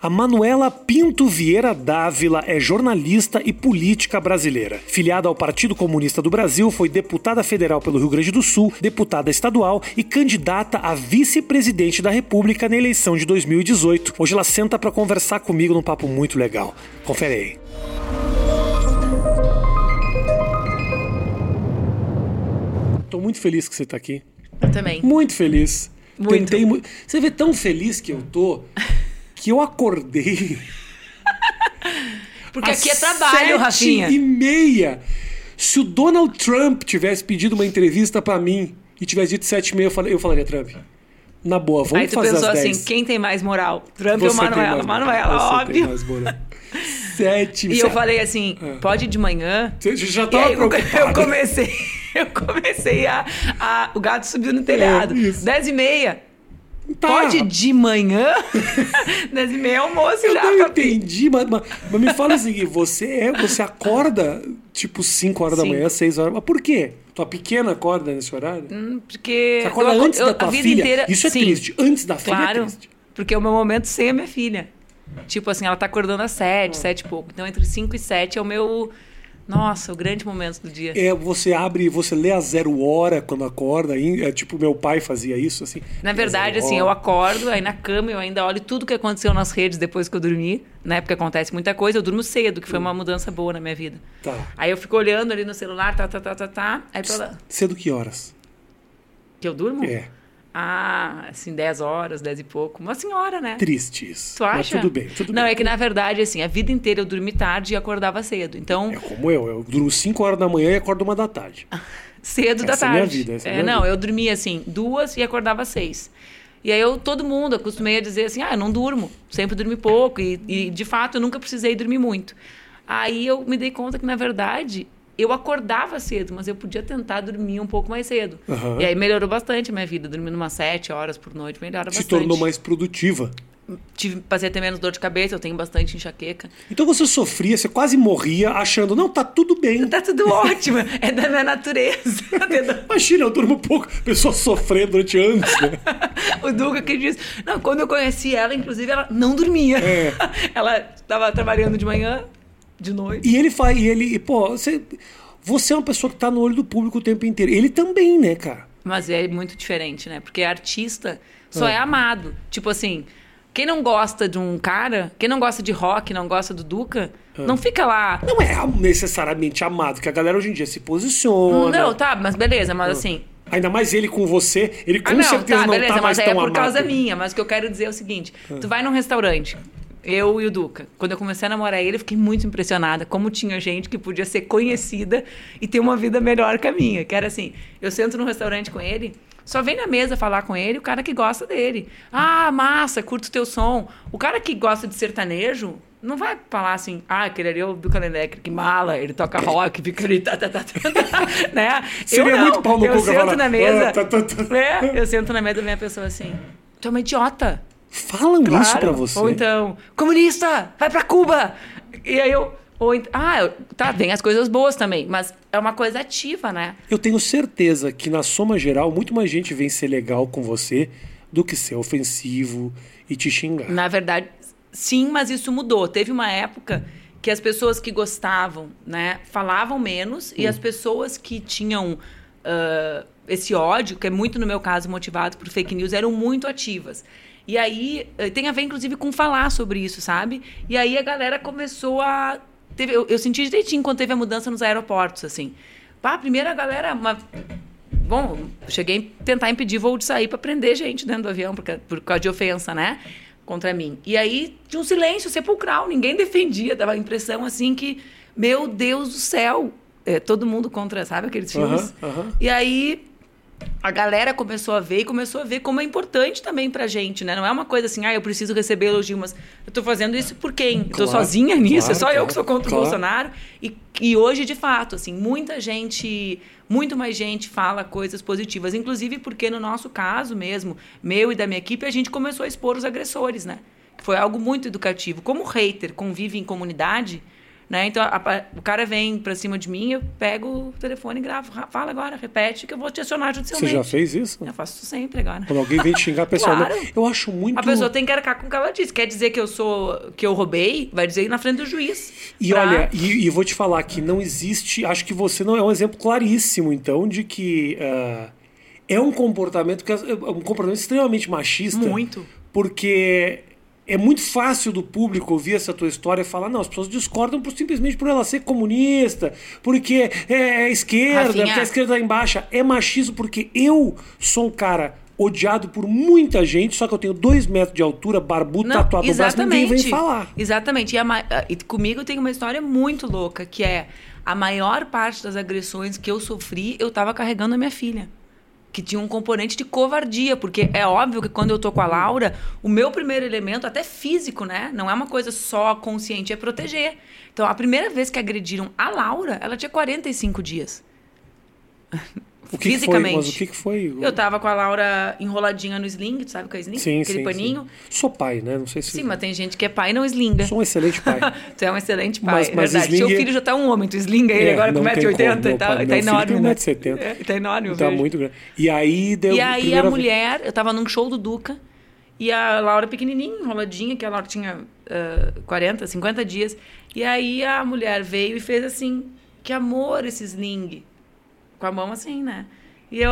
A Manuela Pinto Vieira Dávila é jornalista e política brasileira. Filiada ao Partido Comunista do Brasil, foi deputada federal pelo Rio Grande do Sul, deputada estadual e candidata a vice-presidente da República na eleição de 2018. Hoje ela senta para conversar comigo num papo muito legal. Confere aí. Tô muito feliz que você tá aqui. Eu também. Muito feliz. Muito. Tentei Você vê tão feliz que eu tô que eu acordei. Porque aqui é trabalho, sete Rafinha. e meia. Se o Donald Trump tivesse pedido uma entrevista pra mim e tivesse dito sete e meia, eu, falei- eu falaria, Trump, na boa, vamos Aí tu fazer pensou assim, 10. quem tem mais moral? Trump ou Você tem Manuela? Manuela, óbvio. Sete E eu falei assim, pode ir de manhã? Você já tava preocupado. eu comecei, eu comecei a, a- O gato subiu no telhado. É, isso. Dez e meia. Tá. Pode de manhã? Dez e meia é almoço Eu já. não papi. entendi, mas, mas, mas me fala seguinte, você é, você acorda tipo 5 horas da Sim. manhã, 6 horas, mas por quê? Tua pequena acorda nesse horário? Hum, Porque. Você acorda eu- antes eu- da a tua vida filha? inteira- Isso é sim, triste. Antes da filha Claro. é triste. Porque é o meu momento sem a minha filha. Tipo assim, ela tá acordando às sete, sete e pouco. Então, entre cinco e sete é o meu. Nossa, o grande momento do dia. É, você abre, você lê a zero hora quando acorda, é tipo meu pai fazia isso, assim. Na verdade, assim, eu acordo, aí na cama eu ainda olho tudo que aconteceu nas redes depois que eu dormi, né? Porque acontece muita coisa. Eu durmo cedo, que foi uma mudança boa na minha vida. Tá. Aí eu fico olhando ali no celular, tá, tá, tá, tá, tá. Aí pra. Cedo que horas? Que eu durmo? É, Ah, assim, 10 horas, 10 e pouco. Uma senhora, né? triste isso. Tu acha? Mas tudo bem, tudo Não, bem. é que na verdade, assim, a vida inteira eu dormi tarde e acordava cedo. Então, É como eu, eu durmo 5 horas da manhã e acordo uma da tarde. cedo da Essa é a minha tarde. vida, essa é É, minha não, vida. eu dormia assim, duas e acordava seis. E aí eu, todo mundo, acostumei a dizer assim, ah, eu não durmo, sempre dormi pouco. E, e, de fato eu nunca precisei dormir muito. Aí eu me dei conta que, na verdade, eu acordava cedo, mas eu podia tentar dormir um pouco mais cedo. Aham. E aí melhorou bastante a minha vida, dormindo umas sete horas por noite, melhora Se bastante. tornou mais produtiva. Tive, passei a ter menos dor de cabeça, eu tenho bastante enxaqueca. Então você sofria, você quase morria achando, não, tá tudo bem. Tá tudo ótimo, é da minha natureza. Imagina, eu durmo pouco, pessoa sofrendo durante anos, né? O Duca que disse. Não, quando eu conheci ela, inclusive, ela não dormia. É. Ela estava trabalhando de manhã, de noite. E ele faz, e ele, e, pô, você, você é uma pessoa que tá no olho do público o tempo inteiro. Ele também, né, cara? Mas é muito diferente, né? Porque artista só Ah. é amado. Tipo assim, quem não gosta de um cara, quem não gosta de rock, não gosta do Duca, Ah. não fica lá. Não é necessariamente amado, que a galera hoje em dia se posiciona. Não, tá, mas beleza, mas assim. Ainda mais ele com você, ele com Ah, não, certeza tá, não beleza, tá mais mas é por causa amado. minha. Mas o que eu quero dizer é o seguinte: tu vai num restaurante, eu e o Duca. Quando eu comecei a namorar ele, eu fiquei muito impressionada como tinha gente que podia ser conhecida e ter uma vida melhor que a minha. Que era assim: eu sento num restaurante com ele. Só vem na mesa falar com ele o cara que gosta dele. Ah, massa, curto o teu som. O cara que gosta de sertanejo não vai falar assim, ah, aquele ali é o Duca Elétrico, que mala, ele toca rock, fica ali, tá, tá, tá, tá, tá, né? Seria eu muito pau no eu sento na mesa, "Ah, tá, tá, tá." é, eu sento na mesa da minha pessoa assim, tu é uma idiota. Falam isso Claro. pra você. Ou então, comunista, vai pra Cuba. E aí eu, ou ah, tá, tem as coisas boas também, mas é uma coisa ativa, né? Eu tenho certeza que na soma geral, muito mais gente vem ser legal com você do que ser ofensivo e te xingar. Na verdade, sim, mas isso mudou. Teve uma época que as pessoas que gostavam, né, falavam menos e as pessoas que tinham ah, esse ódio, que é muito no meu caso motivado por fake news, eram muito ativas. E aí eh, tem a ver, inclusive, com falar sobre isso, sabe? E aí a galera começou a. Teve, eu, eu senti direitinho quando teve a mudança nos aeroportos, assim. Pá, primeiro a galera. Uma, Bom, cheguei a tentar impedir voo de sair para prender gente dentro do avião por, por causa de ofensa, né? Contra mim. E aí tinha um silêncio sepulcral, ninguém defendia, dava a impressão assim que, meu Deus do céu, é, todo mundo contra, sabe aqueles filmes? E aí a galera começou a ver e começou a ver como é importante também pra gente, né? Não é uma coisa assim, ah, eu preciso receber elogio, mas eu tô fazendo isso por quem? Eu tô Claro, sozinha nisso, é só claro, eu que sou contra claro. o Bolsonaro. E, e hoje, de fato, assim, muita gente, muito mais gente fala coisas positivas, inclusive porque no nosso caso mesmo, meu e da minha equipe, a gente começou a expor os agressores, né? Foi algo muito educativo. Como o hater convive em comunidade, Né? Então, a- a- o cara vem pra cima de mim, eu pego o telefone e gravo. Ra- Fala agora, repete, que eu vou te acionar Você judicialmente. já fez isso? Eu faço isso sempre agora. Quando alguém vem te xingar pessoalmente. Claro. Eu acho muito. A pessoa tem que arcar com o que ela disse. Quer dizer que eu sou que eu roubei? Vai dizer na frente do juiz. E Pra- olha, e, e vou te falar que não existe. Acho que você não é um exemplo claríssimo, então, de que ah, é um comportamento que é um comportamento extremamente machista. Muito. Porque é muito fácil do público ouvir essa tua história e falar, não, as pessoas discordam por, simplesmente por ela ser comunista, porque é, é esquerda, Rafinha. porque a esquerda tá embaixo. É machismo porque eu sou um cara odiado por muita gente, só que eu tenho dois metros de altura, barbudo, tatuado no braço, ninguém vem falar. Exatamente. E, a e comigo tem uma história muito louca, que é a maior parte das agressões que eu sofri, eu tava carregando a minha filha. Que tinha um componente de covardia, porque é óbvio que quando eu tô com a Laura, o meu primeiro elemento, até físico, né? Não é uma coisa só consciente, é proteger. Então, a primeira vez que agrediram a Laura, ela tinha 45 dias. O que que foi? Fisicamente. Mas o que, que foi? Eu tava com a Laura enroladinha no sling, tu sabe o que é sling? Sim, Aquele sim, paninho. sim. Sou pai, né? Não sei se. Sim, mas tem gente que é pai e não slinga. Sou um excelente pai. tu é um excelente pai, Mas- é mas verdade. sling Seu é- filho já tá um homem, tu slinga ele É, agora com não tem 1,80m como, e tá, meu pai- tá meu filho enorme, tem né? 1,70m. É, tá enorme, Tá muito grande. E aí deu. E aí a mulher, eu tava num show do Duca, e a Laura pequenininha, enroladinha, que a Laura tinha ah, 40, 50 dias. E aí a mulher veio e fez assim, que amor esse sling. Com a mão assim, né? E eu,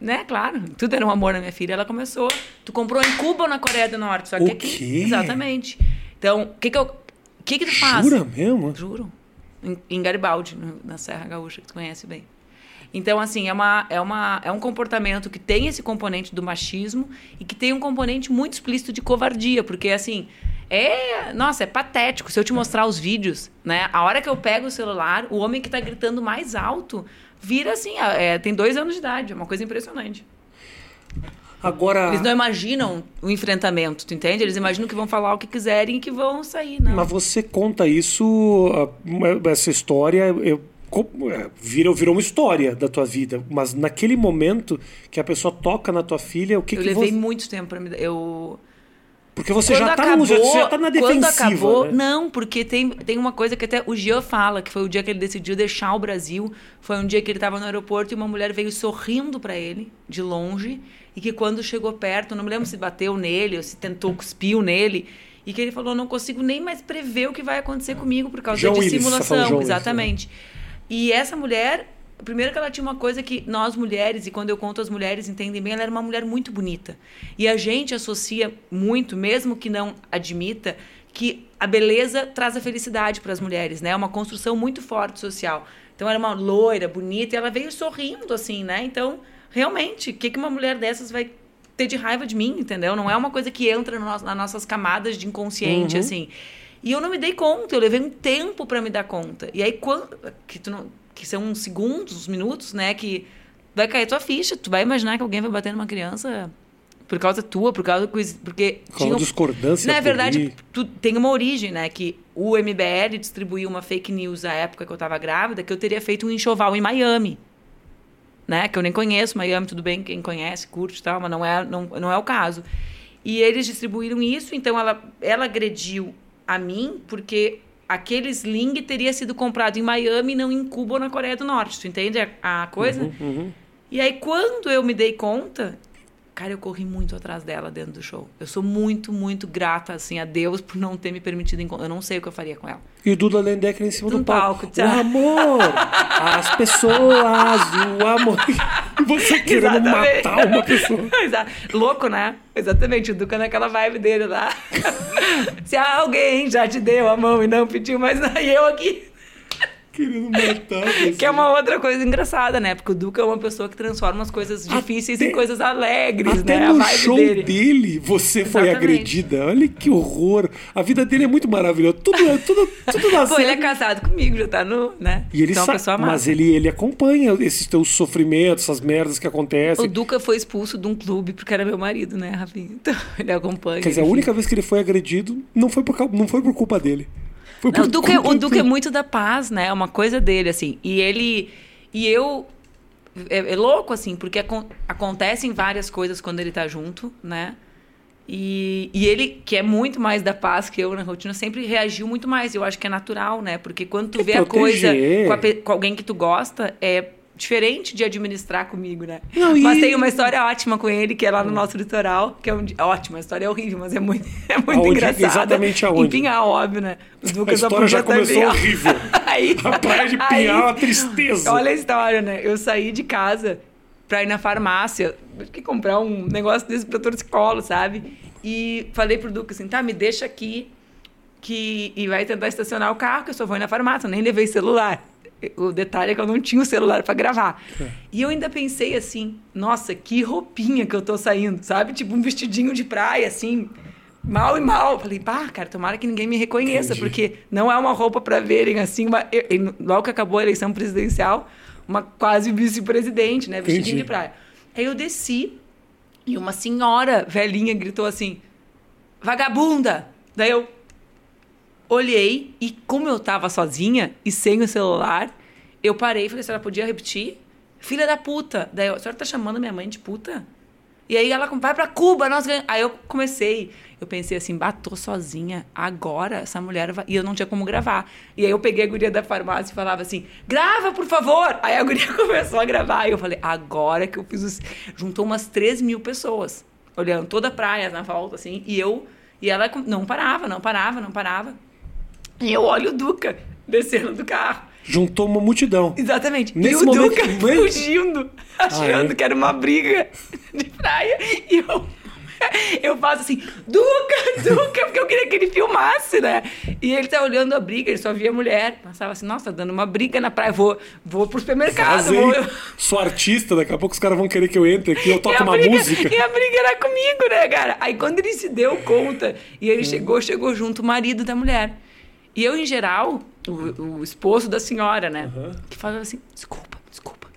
né, claro, tudo era um amor na minha filha. Ela começou, tu comprou em Cuba ou na Coreia do Norte? Só que O aqui, quê? exatamente. Então, o que que eu, o que que tu faz? Jura mesmo? Juro. Em, em Garibaldi, no- na Serra Gaúcha, que tu conhece bem. Então, assim, é, uma, é, uma, é um comportamento que tem esse componente do machismo e que tem um componente muito explícito de covardia, porque, assim, é. Nossa, é patético. Se eu te mostrar os vídeos, né? A hora que eu pego o celular, o homem que tá gritando mais alto vira assim, é, tem dois anos de idade. É uma coisa impressionante. Agora. Eles não imaginam o enfrentamento, tu entende? Eles imaginam que vão falar o que quiserem e que vão sair, não. Mas você conta isso, ah, essa história, eu, é, virou, virou uma história da tua vida. Mas naquele momento que a pessoa toca na tua filha, o que eu que levei você. muito tempo pra me. Eu. Porque você quando já tá, acabou, no, já, já tá na defensiva. Quando acabou, né? não, porque tem, tem uma coisa que até o Jean fala, que foi o dia que ele decidiu deixar o Brasil. Foi um dia que ele estava no aeroporto e uma mulher veio sorrindo para ele, de longe, e que quando chegou perto, não me lembro se bateu nele ou se tentou cuspiu nele, e que ele falou: não consigo nem mais prever o que vai acontecer comigo por causa João de Willis, tá simulação. João Willis, né? exatamente. E essa mulher, primeiro que ela tinha uma coisa que nós mulheres, e quando eu conto as mulheres entendem bem, ela era uma mulher muito bonita. E a gente associa muito, mesmo que não admita, que a beleza traz a felicidade para as mulheres, né? É uma construção muito forte social. Então era uma loira, bonita, e ela veio sorrindo assim, né? Então, realmente, o que que uma mulher dessas vai ter de raiva de mim, entendeu? Não é uma coisa que entra no nas nossas camadas de inconsciente, assim. E eu não me dei conta, eu levei um tempo para me dar conta. E aí, quando, que, tu não, que são uns segundos, uns minutos, né? Que vai cair tua ficha. Tu vai imaginar que alguém vai bater numa criança por causa tua, por causa coisa- porque uma discordância Na verdade, política. tu, tem uma origem, né? Que o MBL distribuiu uma fake news à época que eu estava grávida, que eu teria feito um enxoval em Miami. Né? Que eu nem conheço Miami, tudo bem, quem conhece, curte e tal, mas não é, não, não é o caso. E eles distribuíram isso, então ela, ela agrediu a mim porque aquele sling teria sido comprado em Miami e não em Cuba ou na Coreia do Norte. Tu entende a, a coisa? Uhum, E aí, quando eu me dei conta, cara, eu corri muito atrás dela dentro do show. Eu sou muito, muito grata, assim, a Deus por não ter me permitido encontrar. Eu não sei o que eu faria com ela. E o Duda Lendecker em cima No do palco. palco. O amor, as pessoas, o amor. Você querendo Exatamente. matar uma pessoa. Louco, né? Exatamente, o Duca naquela vibe dele lá. Se alguém já te deu a mão e não pediu mais e eu aqui. Querendo matar você. Que é uma outra coisa engraçada, né? Porque o Duca é uma pessoa que transforma as coisas difíceis Até- em coisas alegres, Até né? A no show dele. dele. você foi Exatamente. agredida. Olha que horror. A vida dele é muito maravilhosa. Tudo, tudo, tudo dá Pô, ele é casado comigo, já tá no, né? E ele então, é sabe, pessoa amada. mas ele, ele acompanha esses teus sofrimentos, essas merdas que acontecem. O Duca foi expulso de um clube porque era meu marido, né, Rafinha? Então, ele acompanha. Quer dizer, a enfim. única vez que ele foi agredido não foi por, não foi por culpa dele. Foi Não, o Duca, é- o Duca é muito da paz, né? É uma coisa dele, assim. E ele. E eu. É, é louco, assim, porque acon- acontecem várias coisas quando ele tá junto, né? E, e ele, que é muito mais da paz que eu na rotina, sempre reagiu muito mais. Eu acho que é natural, né? Porque quando tu Quer vê a coisa proteger. com, a com alguém que tu gosta, é diferente de administrar comigo, né? Não, e- Mas tem uma história ótima com ele, que é lá no nosso litoral, que é um, ótima, a história é horrível, mas é muito, é muito Aonde? engraçada. Exatamente aonde? Em Pinhal, óbvio, né? O Duca A história já começou Pinhal. horrível. Aí- A praia de aí- Pinhal é uma tristeza. Olha a história, né? Eu saí de casa pra ir na farmácia, que comprar um negócio desse pra torcicolo, sabe? E falei pro Duca assim, tá, me deixa aqui que e vai tentar estacionar o carro, que eu só vou ir na farmácia, eu nem levei celular. O detalhe é que eu não tinha o celular pra gravar. E eu ainda pensei assim, nossa, que roupinha que eu tô saindo, sabe? Tipo um vestidinho de praia, assim, mal e mal. Falei, pá, cara, tomara que ninguém me reconheça, Entendi. porque não é uma roupa pra verem assim. Uma... eu- eu- logo que acabou a eleição presidencial, uma quase vice-presidente, né? Vestidinho Entendi. de praia. Aí eu desci e uma senhora velhinha gritou assim: vagabunda! Daí eu olhei e, como eu tava sozinha e sem o celular, eu parei e falei: a senhora podia repetir? Filha da puta! Daí eu, a senhora tá chamando minha mãe de puta? E aí ela vai pra Cuba, nós ganhamos. Aí eu comecei, eu pensei assim, batou sozinha, agora essa mulher vai. E eu não tinha como gravar. E aí eu peguei a guria da farmácia e falava assim: grava, por favor! Aí a guria começou a gravar. E eu falei, agora que eu fiz os. Juntou umas 3 mil pessoas, olhando toda a praia na volta, assim, e eu. E ela não parava, não parava, não parava. E eu olho o Duca descendo do carro. Juntou uma multidão. Exatamente. Nesse e o momento- Duca fugindo, achando é? que era uma briga de praia. E eu, eu faço assim, Duca, Duca, porque eu queria que ele filmasse, né? E ele tá olhando a briga, ele só via a mulher. Pensava assim, nossa, tá dando uma briga na praia, vou, vou pro supermercado. Vou... Sou artista, daqui a pouco os caras vão querer que eu entre aqui, eu toco uma briga- música. E a briga era comigo, né, cara? Aí quando ele se deu conta, e Hum. ele chegou, chegou junto o marido da mulher. E eu, em geral, o, o esposo da senhora, né? Que falava assim, desculpa, desculpa.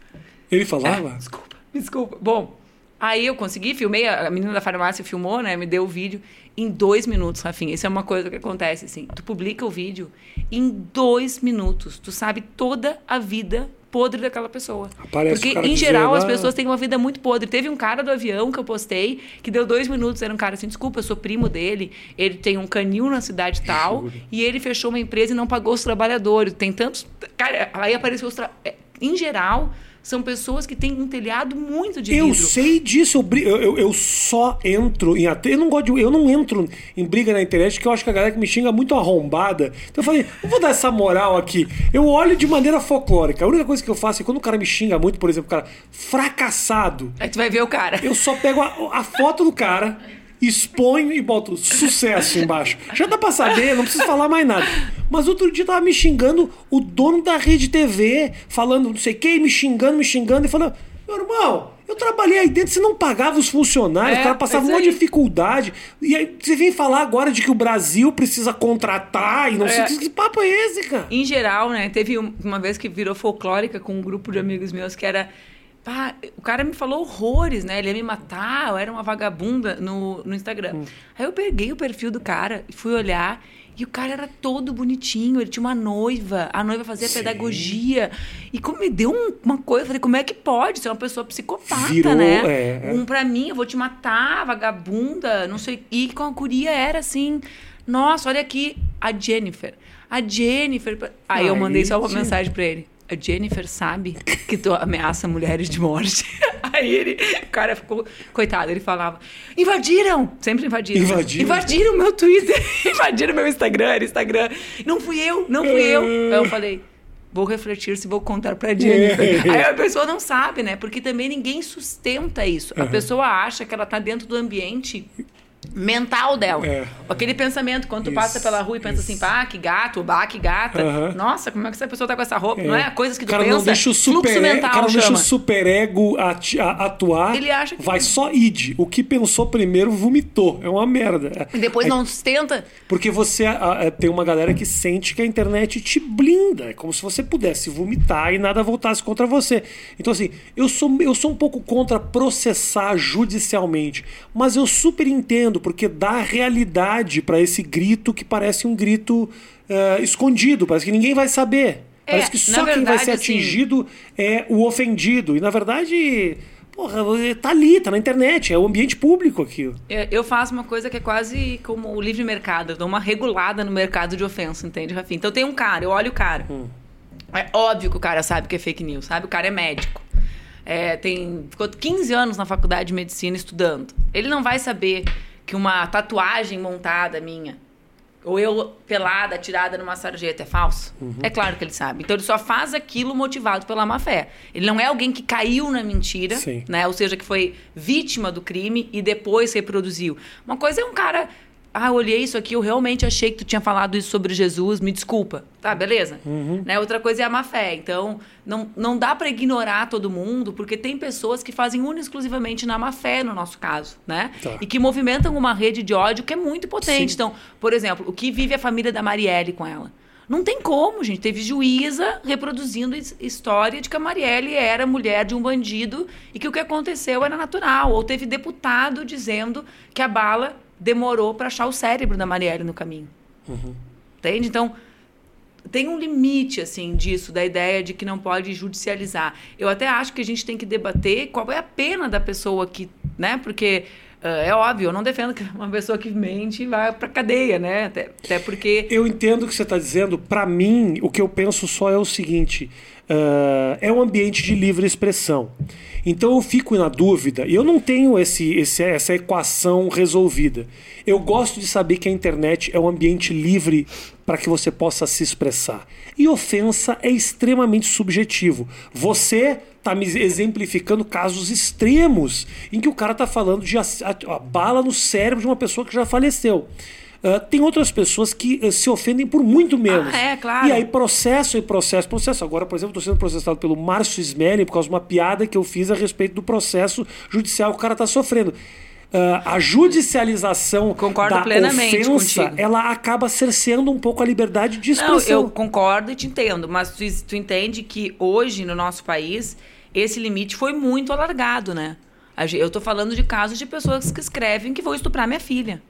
Ele falava? É, desculpa, desculpa. Bom, aí eu consegui, filmei, a menina da farmácia filmou, né? Me deu o vídeo em dois minutos, Rafinha. Isso é uma coisa que acontece, assim. Tu publica o vídeo, em dois minutos, tu sabe toda a vida podre daquela pessoa. Aparece Porque, em geral, as "Ah". pessoas têm uma vida muito podre. Teve um cara do avião que eu postei, que deu dois minutos, era um cara assim, desculpa, eu sou primo dele, ele tem um canil na cidade tal, Juro. e ele fechou uma empresa e não pagou os trabalhadores. Tem tantos... Cara, aí apareceu os... Tra... é, Em geral, são pessoas que têm um telhado muito de Eu vidro. sei disso, eu, eu, eu- eu só entro em até eu não gosto de, eu não entro em briga na internet porque eu acho que a galera que me xinga é muito arrombada. Então eu falei, não vou dar essa moral aqui. Eu olho de maneira folclórica. A única coisa que eu faço é quando o cara me xinga muito, por exemplo, o cara fracassado, Aí tu vai ver o cara. eu só pego a, a foto do cara, exponho e boto sucesso embaixo. Já dá pra saber, não preciso falar mais nada. Mas outro dia tava me xingando o dono da rede TV, falando não sei quem, me xingando, me xingando, e falando: Meu irmão, eu trabalhei aí dentro, você não pagava os funcionários, É, o cara passava é uma aí. dificuldade. E aí você vem falar agora de que o Brasil precisa contratar e não sei É. que papo é esse, cara? Em geral, né? Teve um- uma vez que virou folclórica com um grupo de amigos meus que era. Pá, o cara me falou horrores, né? Ele ia me matar, eu era uma vagabunda no, no Instagram. Hum. Aí eu peguei o perfil do cara e fui olhar. E o cara era todo bonitinho, ele tinha uma noiva, a noiva fazia Sim. pedagogia. E como me deu um- uma coisa, eu falei, como é que pode ser uma pessoa psicopata, Virou, né? é, é. Um pra mim, eu vou te matar, vagabunda, não sei. E com a guria era assim, nossa, olha aqui, a Jennifer. A Jennifer. Aí eu mandei só uma mensagem pra ele. A Jennifer sabe que tu ameaça mulheres de morte. Aí ele, o cara ficou, coitado, ele falava: invadiram! Sempre invadiram. Invadiram. Invadiram meu Twitter, invadiram meu Instagram, era Instagram. Não fui eu, não fui eu. Aí eu falei: vou refletir se vou contar pra Jennifer. Aí a pessoa não sabe, né? Porque também ninguém sustenta isso. A pessoa acha que ela tá dentro do ambiente mental dela. É. Aquele pensamento, quando tu Isso, passa pela rua e pensa isso. assim, pá, que gato, bah, que gata. Nossa, como é que essa pessoa tá com essa roupa? Não é? Coisas que tu cara pensa. não deixa o super, fluxo mental o cara não deixa o superego atuar. Ele acha que- vai só id. O que pensou primeiro vomitou. É uma merda. E depois É não sustenta. Porque você a- a- tem uma galera que sente que a internet te blinda. É como se você pudesse vomitar e nada voltasse contra você. Então, assim, eu sou, eu sou um pouco contra processar judicialmente. Mas eu super entendo, porque dá realidade para esse grito que parece um grito eh, escondido. Parece que ninguém vai saber. É, Parece que só quem vai verdade, ser assim- atingido é o ofendido. E, na verdade. Porra, tá ali, tá na internet, é o ambiente público aqui. Eu faço uma coisa que é quase como o livre mercado. Eu dou uma regulada no mercado de ofensa, entende, Rafinha? Então tem um cara, eu olho o cara. Hum. É óbvio que o cara sabe que é fake news, sabe? O cara é médico. É, tem, ficou 15 anos na faculdade de medicina estudando. Ele não vai saber que uma tatuagem montada minha ou eu pelada, tirada numa sarjeta, é falso? Uhum. É claro que ele sabe. Então ele só faz aquilo motivado pela má fé. Ele não é alguém que caiu na mentira, Sim. né? Ou seja, que foi vítima do crime e depois reproduziu. Uma coisa é um cara ah, eu olhei isso aqui, eu realmente achei que tu tinha falado isso sobre Jesus, me desculpa. Tá, beleza? Uhum. Né? Outra coisa é a má fé. Então, não, não dá para ignorar todo mundo, porque tem pessoas que fazem única exclusivamente na má fé, no nosso caso, né? Tá. E que movimentam uma rede de ódio que é muito potente. Sim. Então, por exemplo, o que vive a família da Marielle com ela? Não tem como, gente. Teve juíza reproduzindo história de que a Marielle era mulher de um bandido e que o que aconteceu era natural. Ou teve deputado dizendo que a bala demorou para achar o cérebro da Marielle no caminho. Uhum. Entende? Então, tem um limite assim disso, da ideia de que não pode judicializar. Eu até acho que a gente tem que debater qual é a pena da pessoa que, né? Porque uh, é óbvio, eu não defendo que uma pessoa que mente vá para cadeia, né? Até, até porque eu entendo o que você está dizendo. Para mim, o que eu penso só é o seguinte: uh, é um ambiente de livre expressão. Então eu fico na dúvida, e eu não tenho esse, esse, essa equação resolvida. Eu gosto de saber que a internet é um ambiente livre para que você possa se expressar. E ofensa é extremamente subjetivo. Você está me exemplificando casos extremos em que o cara está falando de a, a, a bala no cérebro de uma pessoa que já faleceu. Uh, tem outras pessoas que uh, se ofendem por muito menos. Ah, é, claro. E aí processo e processo, processo. Agora, por exemplo, estou sendo processado pelo Márcio Smelly por causa de uma piada que eu fiz a respeito do processo judicial que o cara está sofrendo. Uh, a judicialização concordo da plenamente ofensa, contigo. ela acaba cerceando um pouco a liberdade de expressão. Não, eu concordo e te entendo, mas tu, tu entende que hoje no nosso país esse limite foi muito alargado, né? Eu estou falando de casos de pessoas que escrevem que vão estuprar minha filha.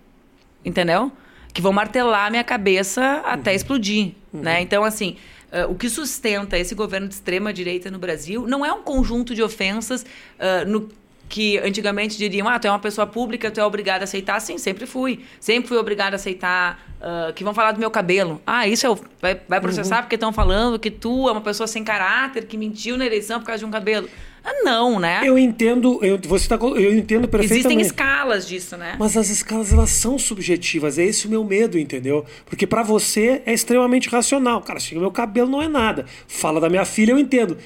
Entendeu? que vão martelar a minha cabeça até uhum. explodir, uhum. né? Então, assim, uh, o que sustenta esse governo de extrema direita no Brasil não é um conjunto de ofensas uh, no que antigamente diriam, ah, tu é uma pessoa pública, tu é obrigada a aceitar. Sim, sempre fui. Sempre fui obrigada a aceitar uh, que vão falar do meu cabelo. Ah, isso é vai, vai processar uhum. porque estão falando que tu é uma pessoa sem caráter, que mentiu na eleição por causa de um cabelo. Ah, não, né? Eu entendo, eu, você tá, eu entendo perfeitamente. Existem escalas disso, né? Mas as escalas, elas são subjetivas. É esse o meu medo, entendeu? Porque para você é extremamente racional. Cara, chega meu cabelo não é nada. Fala da minha filha, eu entendo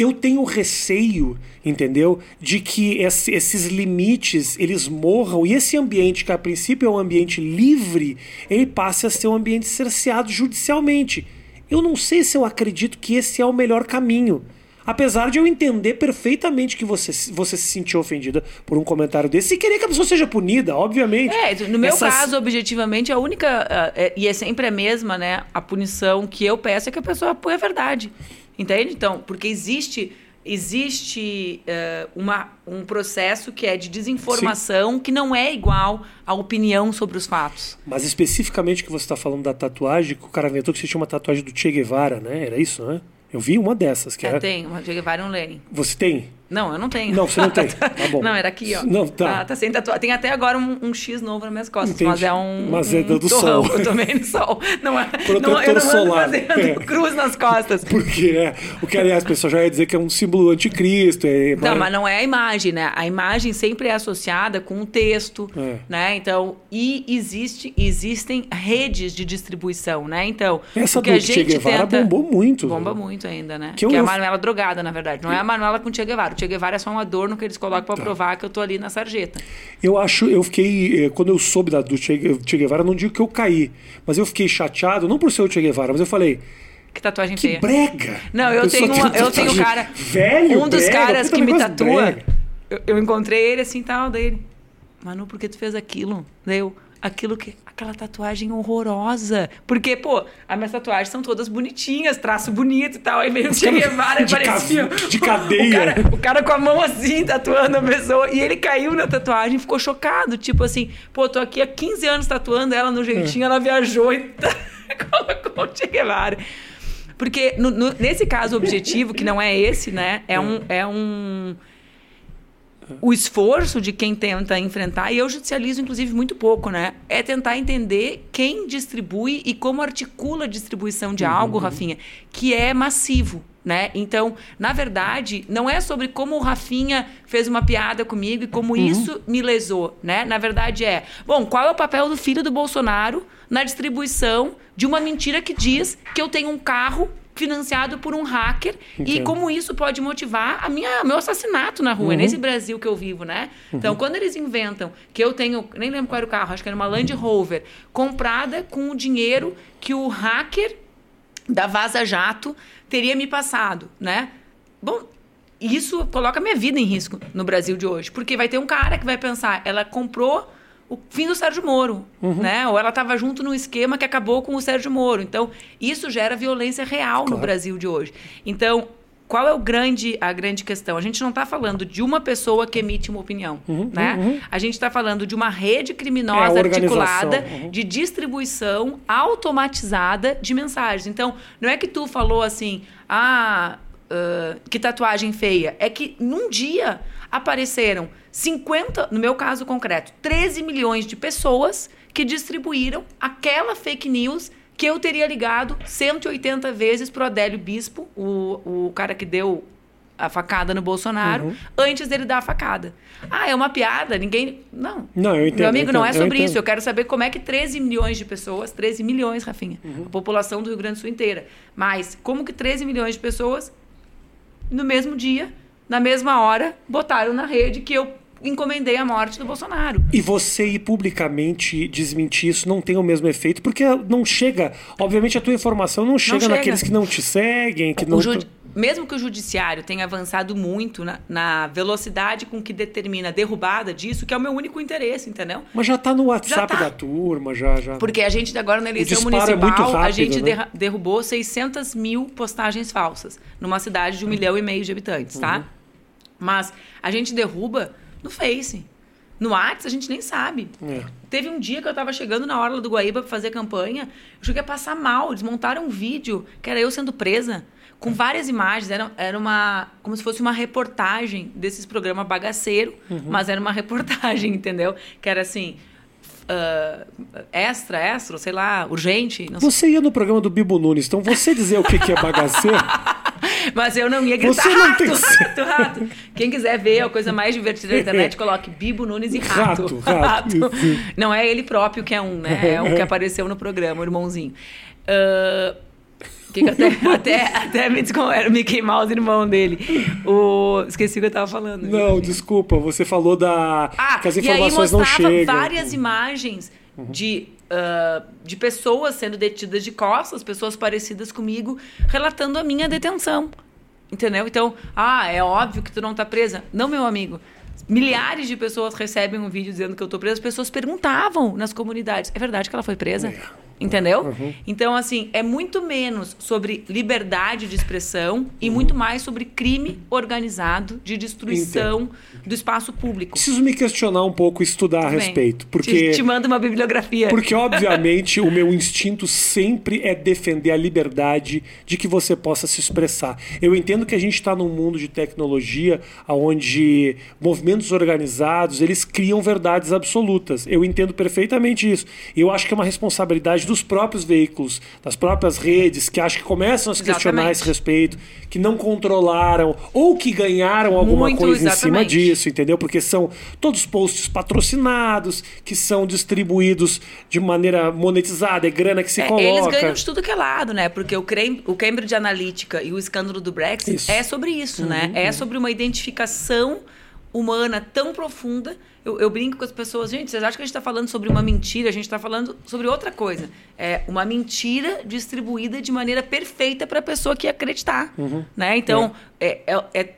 eu tenho receio, entendeu? De que esse, esses limites eles morram e esse ambiente, que a princípio é um ambiente livre, ele passe a ser um ambiente cerceado judicialmente. Eu não sei se eu acredito que esse é o melhor caminho. Apesar de eu entender perfeitamente que você, você se sentiu ofendida por um comentário desse e querer que a pessoa seja punida, obviamente. É, no meu Essas... caso, objetivamente, a única. Uh, é, e é sempre a mesma, né? A punição que eu peço é que a pessoa apoie a verdade. Entende? Então, porque existe existe uh, uma, um processo que é de desinformação Sim. que não é igual à opinião sobre os fatos. Mas especificamente que você está falando da tatuagem, que o cara inventou que você tinha uma tatuagem do Che Guevara, né? Era isso, né? Eu vi uma dessas. Que eu era... tenho, uma Che Guevara e um Lenin. Você tem? Não, eu não tenho. Não, você não tem. Tá bom. não, era aqui, ó. Não, tá. Tá, tá sem tatuagem. Tem até agora um, um, X novo nas minhas costas, Entendi. mas é um. Mas é do, um sol. Eu tomei no sol. Não é. Protetor não, eu não solar. fazendo é. cruz nas costas. Porque é. O que, aliás, a pessoa já ia dizer que é um símbolo anticristo. É, não, mas não é a imagem, né? A imagem sempre é associada com o texto, é. né? Então, e existe, existem redes de distribuição, né? Então, Essa o do a gente che Guevara tenta... bombou muito. Bomba muito ainda, né? Que, que é a Manuela drogada, na verdade. Não é a Manuela com Che Guevara. O Che Guevara é só um adorno que eles colocam para tá. provar que eu tô ali na sarjeta. Eu acho, eu fiquei, eh, quando eu soube da, do che, che Guevara, não digo que eu caí, mas eu fiquei chateado, não por ser o Che Guevara, mas eu falei, que tatuagem que feia. brega! Não, eu tenho, uma, eu tenho um cara. Velho, um dos brega, caras que me tatua. Eu, eu, encontrei ele assim tal, dele. Manu, por que tu fez aquilo? Daí eu, aquilo que aquela tatuagem horrorosa. Porque, pô, as minhas tatuagens são todas bonitinhas, traço bonito e tal. Aí veio o Che Guevara de parecia. De cadeia. O cara, o cara, com a mão assim, tatuando a pessoa. E ele caiu na tatuagem ficou chocado. Tipo assim, pô, tô aqui há 15 anos tatuando ela no jeitinho, é. ela viajou e colocou o Che Guevara. Porque no, no, nesse caso objetivo, que não é esse, né? É, é. um. É um o esforço de quem tenta enfrentar, e eu judicializo, inclusive, muito pouco, né? É tentar entender quem distribui e como articula a distribuição de algo, uhum. Rafinha, que é massivo. Né? Então, na verdade, não é sobre como o Rafinha fez uma piada comigo e como uhum. isso me lesou, né? Na verdade é, bom, qual é o papel do filho do Bolsonaro na distribuição de uma mentira que diz que eu tenho um carro financiado por um hacker Entendo. e como isso pode motivar a minha meu assassinato na rua, uhum. é nesse Brasil que eu vivo, né? Uhum. Então, quando eles inventam que eu tenho, nem lembro qual era o carro, acho que era uma Land Rover, comprada com o dinheiro que o hacker da Vaza Jato teria me passado, né? Bom, isso coloca minha vida em risco no Brasil de hoje, porque vai ter um cara que vai pensar, ela comprou o fim do Sérgio Moro, uhum. né? Ou ela estava junto no esquema que acabou com o Sérgio Moro. Então, isso gera violência real claro. no Brasil de hoje. Então, qual é o grande, a grande questão? A gente não está falando de uma pessoa que emite uma opinião, uhum, né? Uhum. A gente está falando de uma rede criminosa é articulada uhum. de distribuição automatizada de mensagens. Então, não é que tu falou assim, ah, uh, que tatuagem feia. É que num dia apareceram 50, no meu caso concreto, 13 milhões de pessoas que distribuíram aquela fake news que eu teria ligado 180 vezes pro Adélio Bispo, o, o cara que deu a facada no Bolsonaro, uhum. antes dele dar a facada. Ah, é uma piada, ninguém. Não. Não, eu entendo. Meu amigo, entendo, não é sobre eu isso. Eu quero saber como é que 13 milhões de pessoas, 13 milhões, Rafinha, uhum. a população do Rio Grande do Sul inteira, mas como que 13 milhões de pessoas, no mesmo dia, na mesma hora, botaram na rede que eu encomendei a morte do Bolsonaro. E você ir publicamente desmentir isso não tem o mesmo efeito, porque não chega. Obviamente a tua informação não chega, não chega. naqueles que não te seguem, que o não. Judi... Mesmo que o judiciário tenha avançado muito na, na, velocidade com que determina a derrubada disso, que é o meu único interesse, entendeu? Mas já está no WhatsApp tá. da turma, já, já. Porque a gente agora na eleição é municipal, é rápido, a gente né? derrubou 600 mil postagens falsas numa cidade de um milhão e meio de habitantes, tá? Uhum. Mas a gente derruba no Face. No WhatsApp a gente nem sabe. É. Teve um dia que eu tava chegando na hora do Guaíba pra fazer campanha, eu cheguei a passar mal. Eles montaram um vídeo, que era eu sendo presa, com várias imagens. Era, era uma. como se fosse uma reportagem desses programas bagaceiro, uhum. mas era uma reportagem, entendeu? Que era assim. Uh, extra, extra, sei lá, urgente. você ia no programa do Bibo Nunes, então você dizer o que, que é bagaceiro. Mas eu não ia gritar. Você não rato, tem rato, rato. Quem quiser ver a coisa mais divertida da internet, coloque Bibo Nunes e Rato. Rato. rato. Não é ele próprio que é um, né? É um que apareceu no programa, o irmãozinho. Uh, que, até, até, até me era o Mickey Mouse, irmão dele. O, esqueci o que eu tava falando. Não, desculpa, você falou da. Ah, que as informações não chegam. E aí várias imagens uhum. de uh, de pessoas sendo detidas de costas, pessoas parecidas comigo, relatando a minha detenção. Entendeu? Então, ah, é óbvio que tu não tá presa. Não, meu amigo. Milhares de pessoas recebem um vídeo dizendo que eu tô presa. As pessoas perguntavam nas comunidades: é verdade que ela foi presa? É. Entendeu? Uhum. Então, assim, é muito menos sobre liberdade de expressão e uhum. muito mais sobre crime organizado de destruição Entendo. do espaço público. Preciso me questionar um pouco e estudar a respeito. Porque, te, te mando uma bibliografia. Porque, obviamente, o meu instinto sempre é defender a liberdade de que você possa se expressar. Eu entendo que a gente está num mundo de tecnologia onde movimentos organizados eles criam verdades absolutas. Eu entendo perfeitamente isso. Eu acho que é uma responsabilidade dos próprios veículos, das próprias redes, que acho que começam a se questionar a esse respeito, que não controlaram ou que ganharam alguma Muito, coisa exatamente. em cima disso, entendeu? Porque são todos posts patrocinados, que são distribuídos de maneira monetizada, é grana que se é, coloca. Eles ganham de tudo que é lado, né? Porque o, o Cambridge Analytica e o escândalo do Brexit isso. é sobre isso, né? uhum, né? É uhum. sobre uma identificação humana tão profunda eu, eu, brinco com as pessoas, gente, vocês acham que a gente está falando sobre uma mentira? A gente está falando sobre outra coisa. É uma mentira distribuída de maneira perfeita para a pessoa que acreditar. Uhum. Né? Então, é. É, é, é,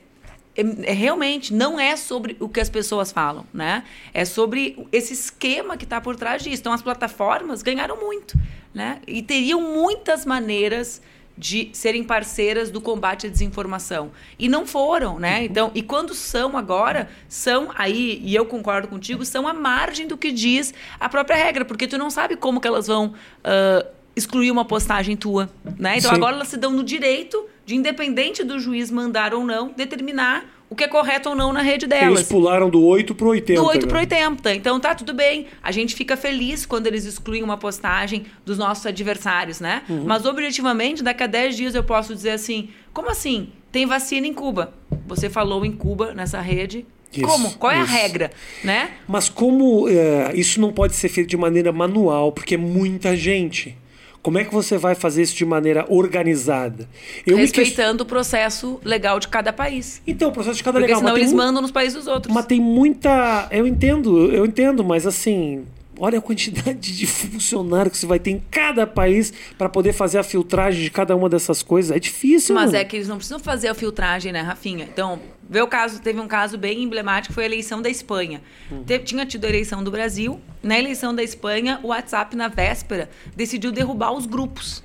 é, realmente não é sobre o que as pessoas falam, né? É sobre esse esquema que está por trás disso. Então, as plataformas ganharam muito, né? E teriam muitas maneiras de serem parceiras do combate à desinformação. E não foram, né? Uhum. Então, e quando são agora, são aí, e eu concordo contigo, são à margem do que diz a própria regra, porque tu não sabe como que elas vão uh, excluir uma postagem tua, né? Então Sim. agora elas se dão no direito de, independente do juiz mandar ou não, determinar o que é correto ou não na rede delas. Eles pularam do 8 pro 80. Do 8 né? pro 80. Então tá tudo bem. A gente fica feliz quando eles excluem uma postagem dos nossos adversários, né? Uhum. Mas objetivamente, daqui a 10 dias eu posso dizer assim: como assim? Tem vacina em Cuba. Você falou em Cuba nessa rede. Isso, como? Qual é isso. a regra? Né? Mas como é, isso não pode ser feito de maneira manual, porque é muita gente. Como é que você vai fazer isso de maneira organizada? Eu Respeitando o processo legal de cada país. Então, o processo de cada Porque legal, senão eles mu- mandam nos países dos outros. Mas tem muita. Eu entendo, eu entendo, mas assim. Olha a quantidade de funcionário que você vai ter em cada país para poder fazer a filtragem de cada uma dessas coisas. É difícil, Mas mano. é que eles não precisam fazer a filtragem, né, Rafinha? Então, vê o caso, teve um caso bem emblemático, foi a eleição da Espanha. Uhum. Teve- tinha tido a eleição do Brasil. Na eleição da Espanha, o WhatsApp, na véspera, decidiu derrubar os grupos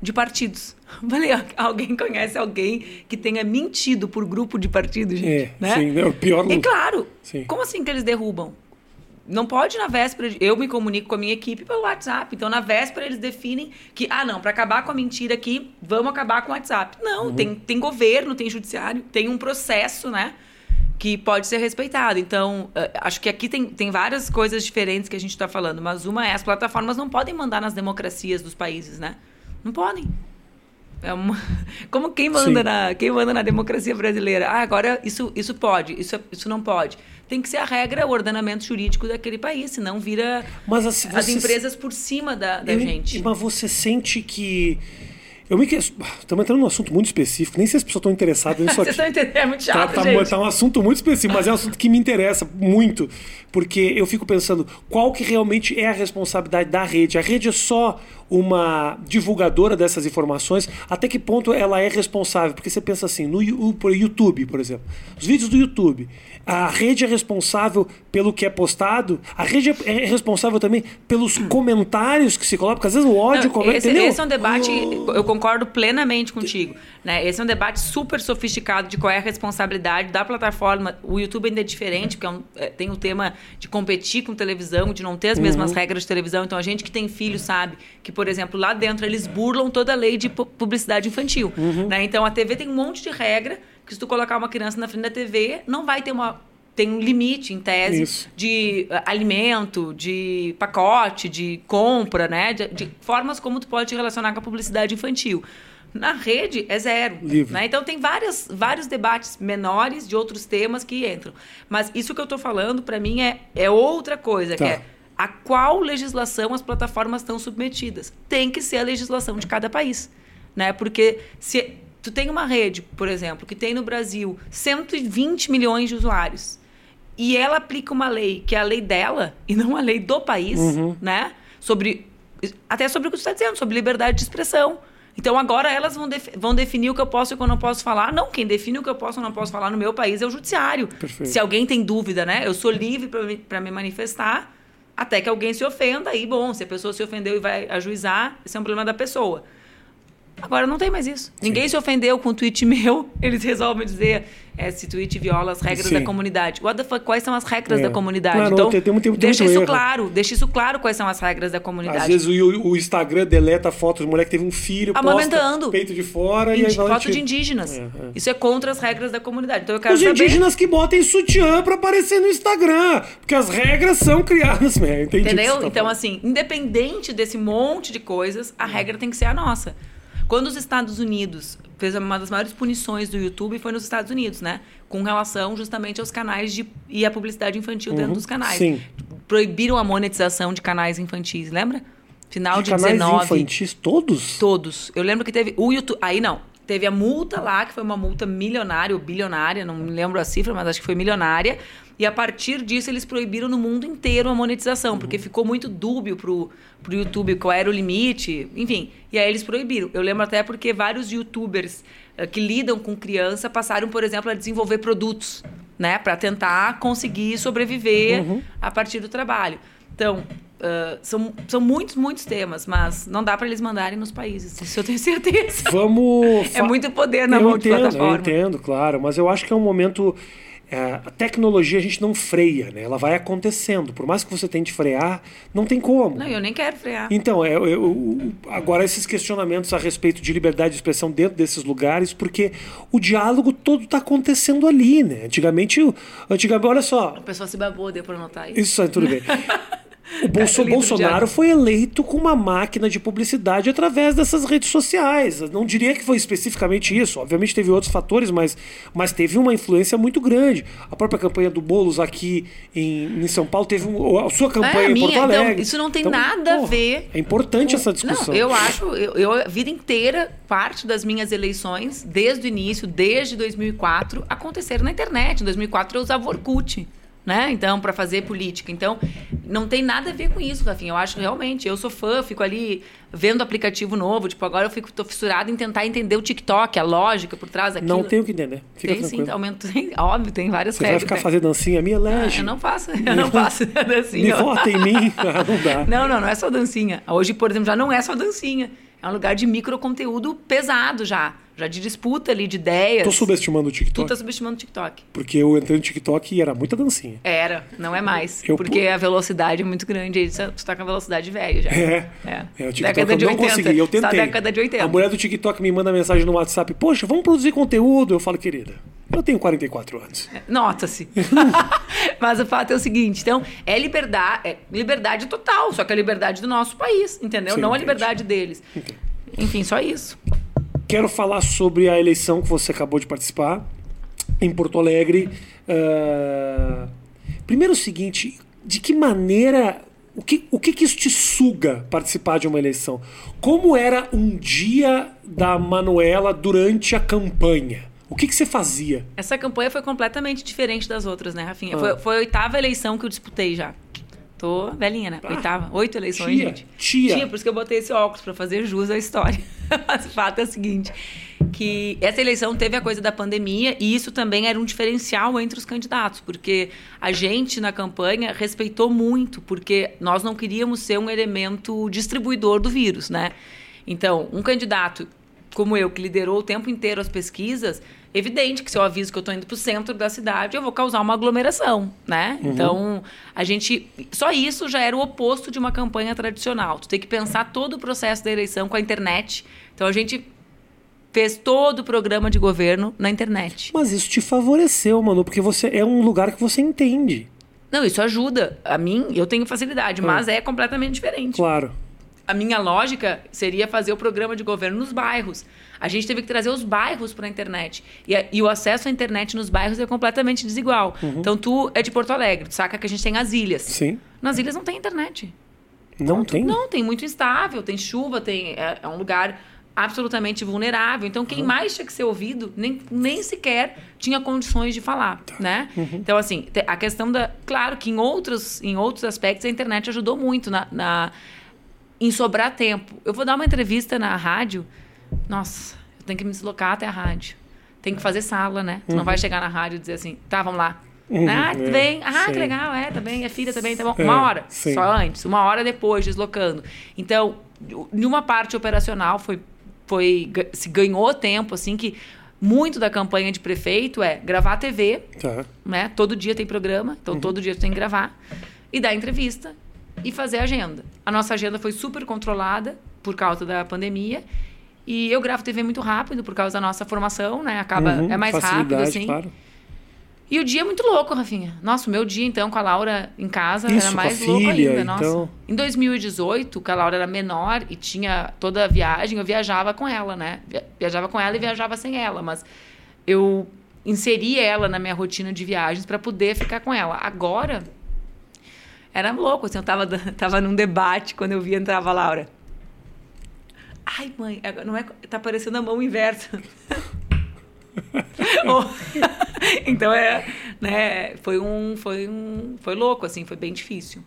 de partidos. Falei, "Al- alguém conhece alguém que tenha mentido por grupo de partido, gente? É, né? sim, é o pior. E claro, Sim. como assim que eles derrubam? Não pode na véspera. de- Eu me comunico com a minha equipe pelo WhatsApp. Então, na véspera, eles definem que, ah, não, para acabar com a mentira aqui, vamos acabar com o WhatsApp. Não, tem, tem governo, tem judiciário, tem um processo, né? Que pode ser respeitado. Então, eh, acho que aqui tem, tem várias coisas diferentes que a gente está falando, mas uma é as plataformas não podem mandar nas democracias dos países, né? Não podem. É uma... Como quem manda, Sim. na, quem manda na democracia brasileira? Ah, agora isso, isso pode, isso, isso não pode. Tem que ser a regra, o ordenamento jurídico daquele país, senão vira Mas assim, as empresas por cima da, da Eu- gente. Mas você sente que. Eu me Estamos entrando num assunto muito específico, nem sei se as pessoas estão interessadas nisso Vocês aqui. estão entendendo? É muito Tá, chato, tá, gente. tá um assunto muito específico, mas é um assunto que me interessa muito, porque eu fico pensando qual que realmente é a responsabilidade da rede. A rede é só uma divulgadora dessas informações, até que ponto ela é responsável? Porque você pensa assim, no YouTube, por exemplo, os vídeos do YouTube, a rede é responsável pelo que é postado, a rede é é responsável também pelos comentários que se colocam, porque às vezes o ódio Não, comenta, esse, esse é um debate, eu concordo plenamente contigo. Né? Esse é um debate super sofisticado de qual é a responsabilidade da plataforma. O YouTube ainda é diferente, porque é um- é, tem o tema de competir com televisão, de não ter as mesmas Uhum. regras de televisão. Então, a gente que tem filho sabe que, por exemplo, lá dentro eles burlam toda a lei de pu- publicidade infantil. Uhum. Né? Então, a TV tem um monte de regra que se tu colocar uma criança na frente da TV, não vai ter uma... Tem um limite, em tese, Isso. de uh, alimento, de pacote, de compra, né? De, de formas como tu pode te relacionar com a publicidade infantil. Na rede é zero. Livre. Né? Então tem várias, vários debates menores de outros temas que entram. Mas isso que eu estou falando, para mim, é, é outra coisa, Tá. que é a qual legislação as plataformas estão submetidas. Tem que ser a legislação de cada país. Né? Porque se tu tem uma rede, por exemplo, que tem no Brasil 120 milhões de usuários e ela aplica uma lei que é a lei dela e não a lei do país, né? Sobre até sobre o que você está dizendo, sobre liberdade de expressão. Então agora elas vão, def- vão definir o que eu posso e o que eu não posso falar. Não, quem define o que eu posso e não posso falar no meu país é o judiciário. Perfeito. Se alguém tem dúvida, né? Eu sou livre para me manifestar até que alguém se ofenda. Aí, bom, se a pessoa se ofendeu e vai ajuizar, esse é um problema da pessoa. Agora não tem mais isso. Ninguém se ofendeu com um tweet meu, eles resolvem dizer é, esse tweet viola as regras Sim. da comunidade. What the fuck, quais são as regras É. da comunidade? Claro, então, tem- tem tem deixa isso erro. claro, deixa isso claro quais são as regras da comunidade. Às vezes o, o Instagram deleta fotos de mulher que teve um filho, Amamentando. peito de fora e aí Indi- e foto de indígenas. É, é. Isso é contra as regras da comunidade. Então eu quero Os saber... indígenas que botem sutiã pra aparecer no Instagram, porque as regras são criadas, né? Entendeu? tá então, falando. assim, independente desse monte de coisas, a regra tem que ser a nossa. Quando os Estados Unidos fez uma das maiores punições do YouTube foi nos Estados Unidos, né? Com relação justamente aos canais de e a publicidade infantil dentro dos canais. Uhum. sim. Proibiram a monetização de canais infantis, lembra? Final de, de canais 19. infantis todos? Todos. Eu lembro que teve o YouTube. Aí não. Teve a multa lá, que foi uma multa milionária ou bilionária, não me lembro a cifra, mas acho que foi milionária. E a partir disso, eles proibiram no mundo inteiro a monetização, Uhum. porque ficou muito dúbio pro, pro YouTube qual era o limite, enfim. E aí eles proibiram. Eu lembro até porque vários youtubers eh, que lidam com criança passaram, por exemplo, a desenvolver produtos, né? Para tentar conseguir sobreviver Uhum. a partir do trabalho. Então, ah, são, são muitos, muitos temas, mas não dá para eles mandarem nos países. Isso eu tenho certeza. Vamos. É muito poder na eu entendo, plataforma. Eu entendo, claro, mas eu acho que é um momento. É, a tecnologia a gente não freia, né? Ela vai acontecendo. Por mais que você tente frear, não tem como. Não, eu nem quero frear. Então, é, é, o- agora esses questionamentos a respeito de liberdade de expressão dentro desses lugares, porque o diálogo todo está acontecendo ali, né? Antigamente, antigamente, olha só, A pessoa se babou, deu pra anotar isso. isso tudo bem. O Bolso- Bolsonaro foi eleito com uma máquina de publicidade através dessas redes sociais. Eu Não diria que foi especificamente isso. Obviamente teve outros fatores, mas, mas teve uma influência muito grande. A própria campanha do Boulos aqui em, em São Paulo teve um- a sua campanha É, a em minha, Porto então, Alegre. isso não tem Então, nada a porra, ver É importante essa Não, discussão. eu acho, eu, eu a vida inteira, parte das minhas eleições, desde o início, desde 2004, aconteceram na internet. Em 2004 eu usava Orkut, né? Então, para fazer política. Então, não tem nada a ver com isso, Rafinha. Eu acho realmente, eu sou fã, fico ali vendo aplicativo novo, tipo, agora eu fico tô fissurada em tentar entender o TikTok, a lógica por trás daquilo. Não tenho que entender. Fica tem sim, tranquilo. aumento, tem, óbvio, tem várias Você vai regras. ficar né? fazendo dancinha, me Ah, elege. eu não faço, eu não faço assim. Me vota em mim. Ah, não dá. Não, não, não é só dancinha. Hoje, por exemplo, já não é só dancinha. É um lugar de microconteúdo pesado já. Já de disputa ali, de ideias. Tô subestimando o Tu TikTok. tá subestimando o TikTok. Porque eu entrei no TikTok e era muita dancinha. Era, não é mais. Eu- porque a velocidade é muito grande. aí Tu tá com a velocidade velha já. É. É. É, o TikTok década eu de não 80. consegui, eu tentei. Só década de 80. A mulher do TikTok me manda mensagem no WhatsApp, poxa, vamos produzir conteúdo. Eu falo, querida, eu tenho 44 anos. Nota-se. Mas o fato é o seguinte, então, é liberdade, é liberdade total, só que é a liberdade do nosso país, entendeu? Sim, não a entendi. liberdade deles. Enfim, só isso. Quero falar sobre a eleição que você acabou de participar em Porto Alegre. Ah, Primeiro o seguinte, de que maneira, o que, o que que isso te suga participar de uma eleição? Como era um dia da Manuela durante a campanha? O que, que você fazia? Essa campanha foi completamente diferente das outras, né, Rafinha? Ah. Foi, foi a oitava eleição que eu disputei já. Tô velhinha, né? Ah, Oitava. Oito eleições, tia, gente. tia. Tia, por isso que eu botei esse óculos, pra fazer jus à história. Mas o fato é o seguinte, que essa eleição teve a coisa da pandemia e isso também era um diferencial entre os candidatos, porque a gente na campanha respeitou muito, porque nós não queríamos ser um elemento distribuidor do vírus, né? Então, um candidato como eu, que liderou o tempo inteiro as pesquisas, evidente que se eu aviso que eu estou indo para o centro da cidade, eu vou causar uma aglomeração, né? Então, a gente... Só isso já era o oposto de uma campanha tradicional. Tu tem que pensar todo o processo da eleição com a internet. Então, a gente fez todo o programa de governo na internet. Mas isso te favoreceu, mano, porque você é um lugar que você entende. Não, isso ajuda. A mim, eu tenho facilidade, mas é completamente diferente. Claro. A minha lógica seria fazer o programa de governo nos bairros. A gente teve que trazer os bairros para a internet. E, a- e o acesso à internet nos bairros é completamente desigual. Então, tu é de Porto Alegre, tu saca que a gente tem as ilhas. Sim. Nas ilhas não tem internet. Não tem? Não, tem muito instável, tem chuva, tem, é, é um lugar absolutamente vulnerável. Então, quem mais tinha que ser ouvido, nem, nem sequer tinha condições de falar, né? Então, assim, a questão da... Claro que em outros, em outros aspectos a internet ajudou muito na, na- em sobrar tempo. Eu vou dar uma entrevista na rádio, nossa, eu tenho que me deslocar até a rádio. Tem que fazer sala, né? Tu não vai chegar na rádio e dizer assim, tá, vamos lá. Uhum, ah, é, tudo bem. Ah, sim. que legal, é, tá bem. É filha também, tá bom. É, Uma hora, sim. só antes. Uma hora depois, deslocando. Então, em uma parte operacional foi, foi se ganhou tempo, assim, que muito da campanha de prefeito é gravar TV, Tá. né? Todo dia tem programa, então Uhum. todo dia tu tem que gravar e dar entrevista e fazer agenda. A nossa agenda foi super controlada por causa da pandemia. E eu gravo TV muito rápido por causa da nossa formação, né? Acaba Uhum, é mais rápido assim. Claro. E o dia é muito louco, Rafinha. Nossa, o meu dia, então, com a Laura em casa Isso, era mais louco filha, ainda, nossa. então. Em 2018, que a Laura era menor e tinha toda a viagem, eu viajava com ela, né? Via- Viajava com ela e viajava sem ela, mas eu inseri ela na minha rotina de viagens para poder ficar com ela. Agora, era louco, assim, eu tava, tava num debate quando eu vi entrava a Laura. Ai, mãe, não é, tá parecendo a mão inversa. Então é, né, foi um, foi um, foi louco assim, foi bem difícil.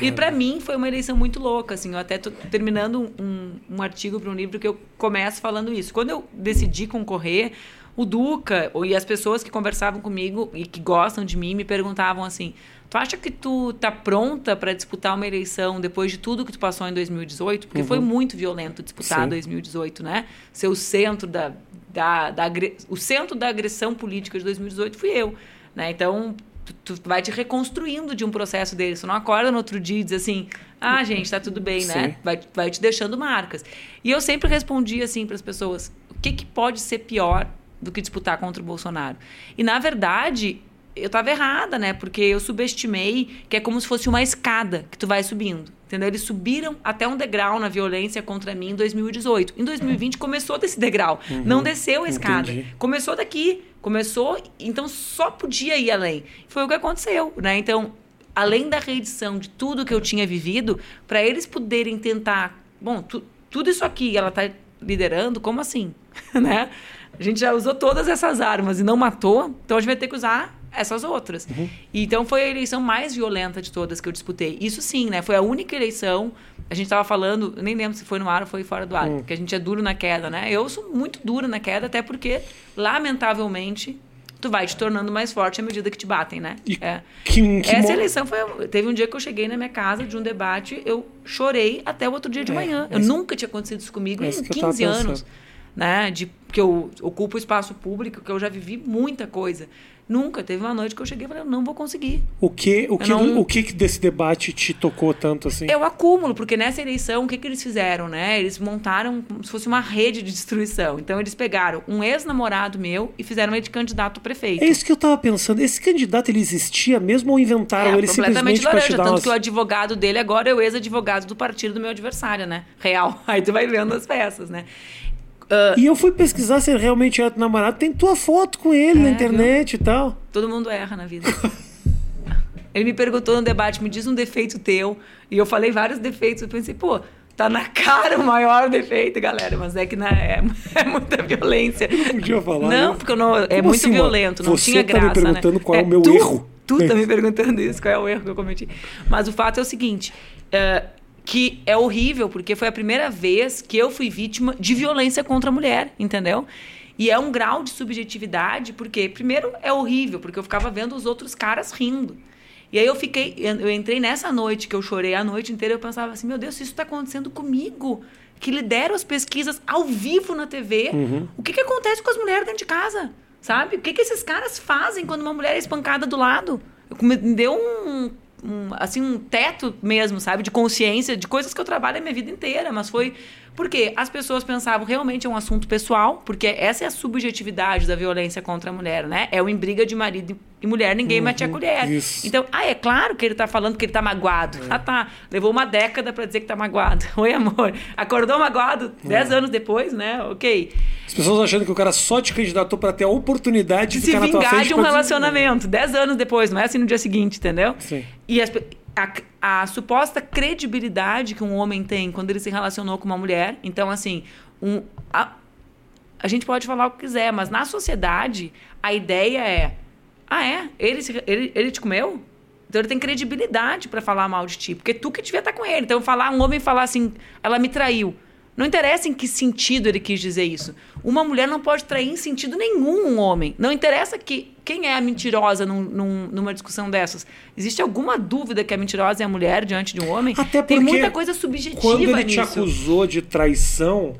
E para mim foi uma eleição muito louca, assim, eu até tô terminando um, um artigo para um livro que eu começo falando isso. Quando eu decidi concorrer, o Duca e as pessoas que conversavam comigo e que gostam de mim me perguntavam assim: "Tu acha que tu tá pronta para disputar uma eleição depois de tudo que tu passou em 2018? Porque foi muito violento disputar Sim. 2018, né? Ser o centro da, da, da agre- o centro da agressão política de 2018 fui eu. né? Então, tu, tu, vai te reconstruindo de um processo dele. Você não acorda no outro dia e diz assim, ah, gente, tá tudo bem, né? Sim. né? Vai, vai te deixando marcas. E eu sempre respondi assim para as pessoas, o que, que pode ser pior do que disputar contra o Bolsonaro? E, na verdade, eu estava errada, né? Porque eu subestimei que é como se fosse uma escada que tu vai subindo. Entendeu? Eles subiram até um degrau na violência contra mim em 2018. Em 2020 começou desse degrau. Uhum, não desceu a escada. Entendi. Começou daqui. Começou, então só podia ir além. Foi o que aconteceu, né? Então, além da reedição de tudo que eu tinha vivido, para eles poderem tentar, bom, tu, tudo isso aqui ela está liderando, como assim, né? A gente já usou todas essas armas e não matou, então a gente vai ter que usar essas outras. Uhum. Então foi a eleição mais violenta de todas que eu disputei. Isso sim, né? Foi a única eleição. A gente estava falando, nem lembro se foi no ar ou foi fora do ar, uhum. que a gente é duro na queda, né? Eu sou muito duro na queda, até porque, lamentavelmente, tu vai te tornando mais forte à medida que te batem, né? E é. que, que Essa eleição foi. Teve um dia que eu cheguei na minha casa de um debate, eu chorei até o outro dia de é, manhã. Eu nunca tinha acontecido isso comigo em 15 anos. Né? De que eu ocupo espaço público, que eu já vivi muita coisa. Nunca. Teve uma noite que eu cheguei e falei, eu não vou conseguir. O que, o que, não... o que desse debate te tocou tanto assim? É o acúmulo, porque nessa eleição, o que, que eles fizeram, né? Eles montaram como se fosse uma rede de destruição. Então, eles pegaram um ex-namorado meu e fizeram ele de candidato prefeito. É isso que eu tava pensando. Esse candidato, ele existia mesmo ou inventaram é, ele simplesmente laranja, te dar Tanto umas... que o advogado dele agora é o ex-advogado do partido do meu adversário, né? Real. Aí tu vai vendo as peças, né? Uh, e eu fui pesquisar se ele realmente era namorado. Tem tua foto com ele é, na internet viu? e tal. Todo mundo erra na vida. ele me perguntou no debate, me diz um defeito teu. E eu falei vários defeitos. Eu pensei, pô, tá na cara o maior defeito, galera. Mas é que na, é, é muita violência. Eu não podia falar. Não, né? porque não, é Como muito assim, violento, não tinha graça. Você tá me perguntando né? qual é, o meu tu, erro. Tu tá me perguntando isso, qual é o erro que eu cometi. Mas o fato é o seguinte. Uh, que é horrível, porque foi a primeira vez que eu fui vítima de violência contra a mulher, entendeu? E é um grau de subjetividade, porque, primeiro, é horrível, porque eu ficava vendo os outros caras rindo. E aí eu fiquei, eu entrei nessa noite que eu chorei a noite inteira, eu pensava assim, meu Deus, se isso está acontecendo comigo, que lidero as pesquisas ao vivo na TV, uhum. o que, que acontece com as mulheres dentro de casa? Sabe? O que, que esses caras fazem quando uma mulher é espancada do lado? Me deu um um, assim, um teto mesmo, sabe? De consciência, de coisas que eu trabalho a minha vida inteira. Mas foi porque as pessoas pensavam realmente é um assunto pessoal, porque essa é a subjetividade da violência contra a mulher, né? É o em briga de marido e mulher, ninguém uhum, a colher. Isso. Então, ah, é claro que ele tá falando que ele tá magoado. É. Ah, tá. Levou uma década para dizer que tá magoado. Oi, amor. Acordou magoado é. dez anos depois, né? Ok. As pessoas achando que o cara só te candidatou para ter a oportunidade de, de se vingar de um relacionamento. Dez anos depois, não é assim no dia seguinte, entendeu? Sim. E as, a, a, suposta credibilidade que um homem tem quando ele se relacionou com uma mulher. Então, assim, um, a, a gente pode falar o que quiser, mas na sociedade, a ideia é: ah, é? Ele, ele, ele te comeu? Então ele tem credibilidade para falar mal de ti, porque tu que devia estar com ele. Então, falar um homem falar assim, ela me traiu. Não interessa em que sentido ele quis dizer isso. Uma mulher não pode trair em sentido nenhum um homem. Não interessa que quem é a mentirosa num, num, numa discussão dessas. Existe alguma dúvida que a mentirosa é a mulher diante de um homem? Até porque Tem muita coisa subjetiva quando ele nisso. te acusou de traição,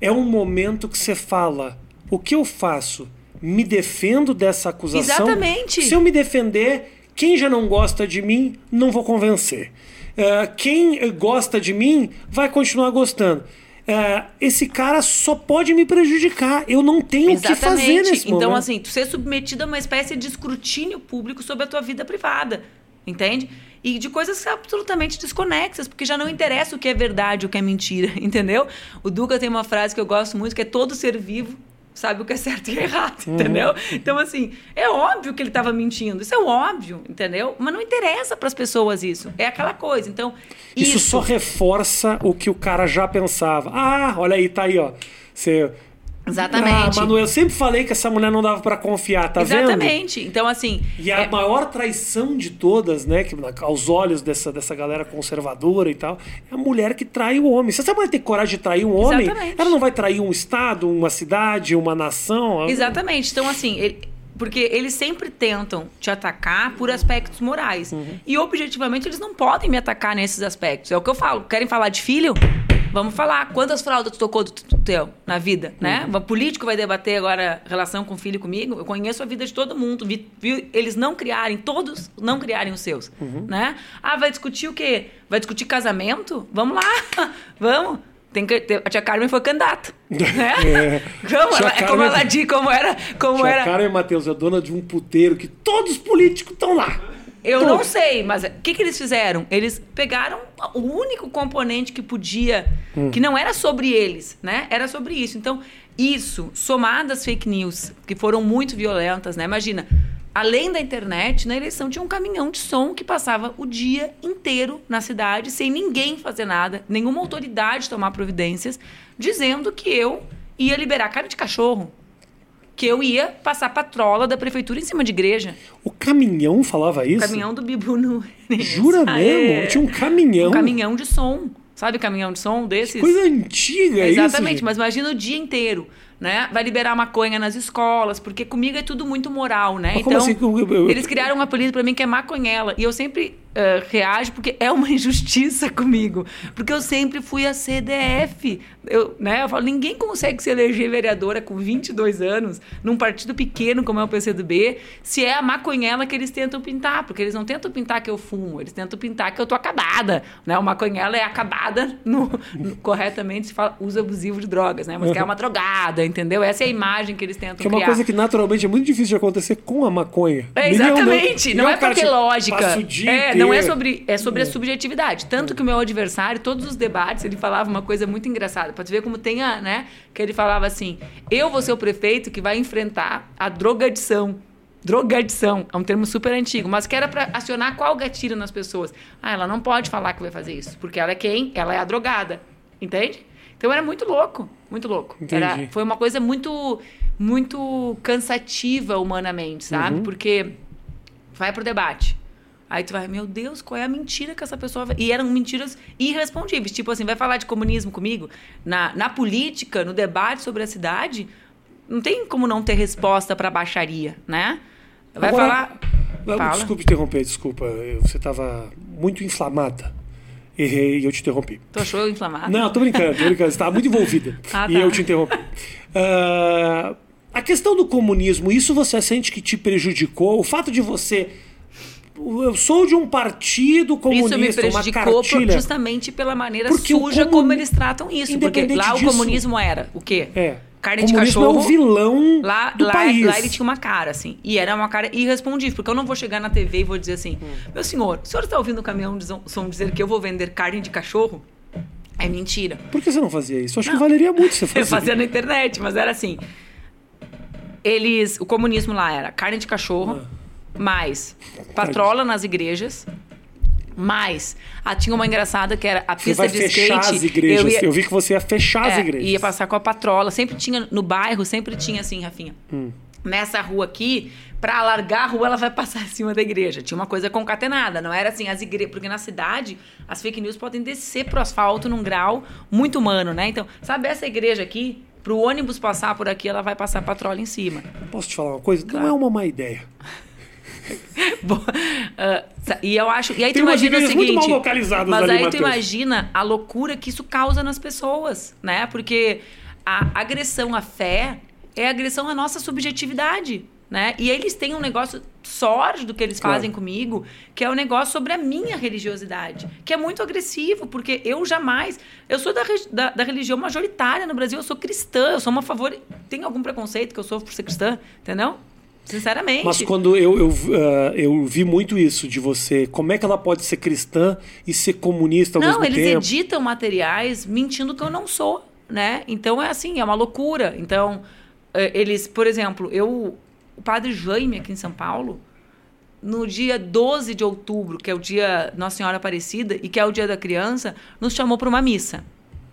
é um momento que você fala: o que eu faço? Me defendo dessa acusação? Exatamente. Se eu me defender, quem já não gosta de mim, não vou convencer. Uh, quem gosta de mim vai continuar gostando. Uh, esse cara só pode me prejudicar. Eu não tenho o que fazer nesse então, momento. Então, assim, tu ser submetido a uma espécie de escrutínio público sobre a tua vida privada. Entende? E de coisas absolutamente desconexas, porque já não interessa o que é verdade, o que é mentira, entendeu? O Duca tem uma frase que eu gosto muito, que é todo ser vivo sabe o que é certo e errado, uhum. entendeu? Então, assim, é óbvio que ele estava mentindo. Isso é óbvio, entendeu? Mas não interessa para as pessoas isso. É aquela coisa. Então, isso... isso só reforça o que o cara já pensava. Ah, olha aí, tá aí, ó. Você Exatamente. Ah, Manu, eu sempre falei que essa mulher não dava para confiar, tá Exatamente. vendo? Exatamente. Então, assim. E a é... maior traição de todas, né? Que, aos olhos dessa, dessa galera conservadora e tal, é a mulher que trai o homem. Se essa mulher tem coragem de trair um homem, Exatamente. ela não vai trair um Estado, uma cidade, uma nação. Exatamente. Então, assim. Ele... Porque eles sempre tentam te atacar por aspectos morais. Uhum. E objetivamente eles não podem me atacar nesses aspectos. É o que eu falo. Querem falar de filho? Vamos falar. Quantas fraldas tu tocou do do teu na vida, né? O político vai debater agora relação com o filho comigo. Eu conheço a vida de todo mundo. Vi, vi eles não criarem, todos não criarem os seus, né? Ah, vai discutir o quê? Vai discutir casamento? Vamos lá. Vamos. Tem que, a tia Carmen foi candidata. Né? É. Tia ela- é como Carmen- ela disse, como era. Como Tia era. Carmen Matheus é dona de um puteiro que todos os políticos estão lá. Eu Todos. não sei, mas o que, que eles fizeram? Eles pegaram o único componente que podia, que não era sobre eles, né? Era sobre isso. Então, isso, somado às fake news, que foram muito violentas, né? Imagina, além da internet, na eleição tinha um caminhão de som que passava o dia inteiro na cidade, sem ninguém fazer nada, nenhuma autoridade tomar providências, dizendo que eu ia liberar carne de cachorro. Que eu ia passar patrola da prefeitura em cima de igreja. O caminhão falava isso? O caminhão do Bibu no. Jura Ah, mesmo? é. Tinha um caminhão. Um caminhão de som. Sabe caminhão de som desses? Coisa antiga é isso. Exatamente, gente. mas imagina o dia inteiro, né? Vai liberar maconha nas escolas, porque comigo é tudo muito moral, né? Mas como assim? Eles criaram um apelido pra mim que é maconhela. E eu sempre eh, reajo porque é uma injustiça comigo. Porque eu sempre fui a CDF. Eu, né? eu falo, ninguém consegue se eleger vereadora com 22 anos, num partido pequeno como é o PCdoB, se é a maconhela que eles tentam pintar. Porque eles não tentam pintar que eu fumo, eles tentam pintar que eu tô acabada. Né? O maconhela é acabada, no, no- corretamente se fala uso abusivo de drogas, né? Mas que é uma drogada, entendeu? Essa é a imagem que eles tentam Que é uma criar. coisa que naturalmente é muito difícil de acontecer com a maconha. É, Ninguém exatamente. Não, ninguém é um cara porque que lógica. É, não é sobre, é sobre a subjetividade. Tanto que o meu adversário, todos os debates, ele falava uma coisa muito engraçada. Pra tu ver como tem a, né? Que ele falava assim: eu vou ser o prefeito que vai enfrentar a drogadição. Drogadição, é um termo super antigo, mas que era pra acionar qual gatilho nas pessoas. Ah, ela não pode falar que vai fazer isso, porque ela é quem? Ela é a drogada. Entende? Então era muito louco, muito louco. Era, foi uma coisa muito, muito cansativa humanamente, sabe? Porque vai pro debate. Aí tu vai, meu Deus, qual é a mentira que essa pessoa. E eram mentiras irrespondíveis. Tipo assim, vai falar de comunismo comigo? Na, na política, no debate sobre a cidade, não tem como não ter resposta pra baixaria, né? Vai Agora- falar... Não, Fala. Desculpe interromper, desculpa. Você estava muito inflamada. Errei e eu te interrompi. Tu achou inflamado? Não, tô brincando, tô brincando. Você estava muito envolvida. Ah, E tá. eu te interrompi. Ah, a questão do comunismo, isso você sente que te prejudicou? O fato de você. Eu sou de um partido Isso me comunista, uma prejudicou por- justamente pela maneira Porque suja comun- como eles tratam isso. Porque lá disso- o comunismo era o quê? É. Carne de cachorro. é o vilão Lá, do lá, país. lá ele tinha uma cara, assim. E era uma cara irrespondível, porque eu não vou chegar na TV e vou dizer assim: Hum. Meu senhor, o senhor está ouvindo o caminhão de som- dizer que eu vou vender carne de cachorro? É mentira. Por que você não fazia isso? Eu acho que valeria muito você fazer. Eu fazia na internet, mas era assim. Eles. O comunismo lá era carne de cachorro, Ah. mais patrola nas igrejas. Mais. Ah, tinha uma engraçada que era a Você pista vai de fechar skate. as igrejas. Eu, ia- vi que você ia fechar as é, igrejas. Ia passar com a patrola. Sempre tinha, no bairro, sempre tinha assim, Rafinha. Hum. Nessa rua aqui, pra alargar a rua, ela vai passar em cima da igreja. Tinha uma coisa concatenada, não era assim, as igrejas. Porque na cidade, as fake news podem descer pro asfalto num grau muito humano, né? Então, sabe essa igreja aqui? Pro ônibus passar por aqui, ela vai passar patrola em cima. Posso te falar uma coisa? Claro. Não é uma má ideia. Bom, sa- e eu acho. E aí Tem tu imagina o igrejas muito seguinte. mal localizadas mas ali, aí tu Matheus. imagina a loucura que isso causa nas pessoas, né? Porque a agressão à fé é agressão à nossa subjetividade. Né? E eles têm um negócio sórdido que eles Claro. fazem comigo, que é o um negócio sobre a minha religiosidade, que é muito agressivo, porque eu jamais. Eu sou da, da, da religião majoritária no Brasil, eu sou cristã, eu sou uma favor. Tem algum preconceito que eu sofro por ser cristã? Entendeu? Sinceramente. Mas quando eu, eu, ah, eu vi muito isso de você, como é que ela pode ser cristã e ser comunista ao Não, mesmo eles tempo? editam materiais mentindo que eu não sou, né? Então é assim, é uma loucura. Então, eh, eles, por exemplo, eu, o padre Jaime aqui em São Paulo, no dia 12 de outubro, que é o dia Nossa Senhora Aparecida e que é o dia da criança, nos chamou para uma missa,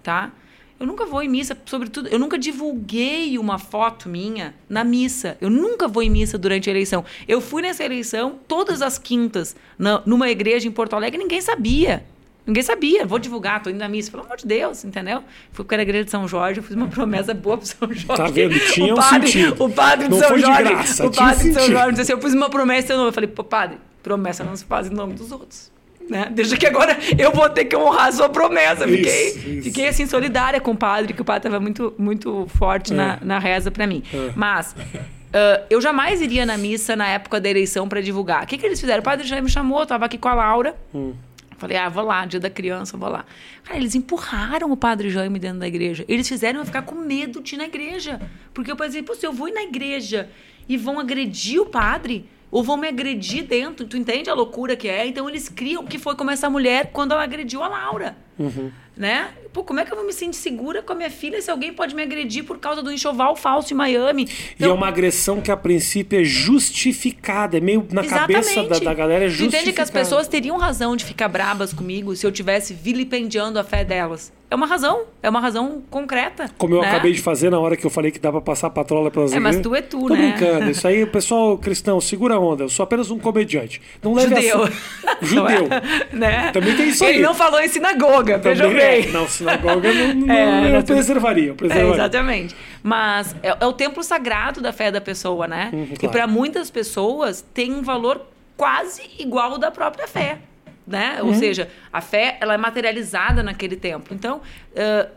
tá? Eu nunca vou em missa, sobretudo, eu nunca divulguei uma foto minha na missa. Eu nunca vou em missa durante a eleição. Eu fui nessa eleição todas as quintas na- numa igreja em Porto Alegre, ninguém sabia. Ninguém sabia. Vou divulgar, tô indo na missa. Pelo amor de Deus, entendeu? Fui para a igreja de São Jorge, eu fiz uma promessa boa pro São Jorge. Tá vendo? Tinha o um padre, sentido. O padre de Não São foi de Jorge. graça, o padre de São sentido. Jorge disse assim: eu fiz uma promessa seu nome. Eu falei, pô, padre, promessa não se faz em nome dos outros. Né? Deixa que agora eu vou ter que honrar a sua promessa. Isso, Fiquei, isso. fiquei assim, solidária com o padre, que o padre estava muito, muito forte É. na, na reza para mim. É. Mas ah, eu jamais iria na missa na época da eleição para divulgar. O que, que eles fizeram? O padre já me chamou, eu tava aqui com a Laura. Hum. Falei, ah, vou lá, dia da criança, vou lá. Cara, eles empurraram o padre Jaime dentro da igreja. Eles fizeram eu ficar com medo de ir na igreja. Porque eu pensei, pô, se eu vou ir na igreja e vão agredir o padre, ou vão me agredir dentro, tu entende a loucura que é? Então eles criam que foi como essa mulher quando ela agrediu a Laura. Né? Pô, como é que eu vou me sentir segura com a minha filha se alguém pode me agredir por causa do enxoval falso em Miami? e é uma agressão que a princípio é justificada, é meio na cabeça da, da galera é justificada. entende que as pessoas teriam razão de ficar brabas comigo se eu tivesse vilipendiando a fé delas. É uma razão, é uma razão concreta. Como eu né? acabei de fazer na hora que eu falei que dá pra passar patrola pelas É, mas tu é tu, Tô né? brincando. Isso aí, pessoal cristão, segura a onda. Eu sou apenas um comediante. Não leve Judeu. a. Judeu. Não é? né? Também tem isso Ele aí. não falou em sinagoga, veja Também é. bem. Não, sinagoga não, não, É, não, preservaria. Eu É, preservaria. exatamente. Mas é, é o templo sagrado da fé da pessoa, né? Uhum, E claro. para muitas pessoas tem um valor quase igual ao da própria fé, né? Uhum. Ou seja, a fé ela é materializada naquele templo. Então, ãh,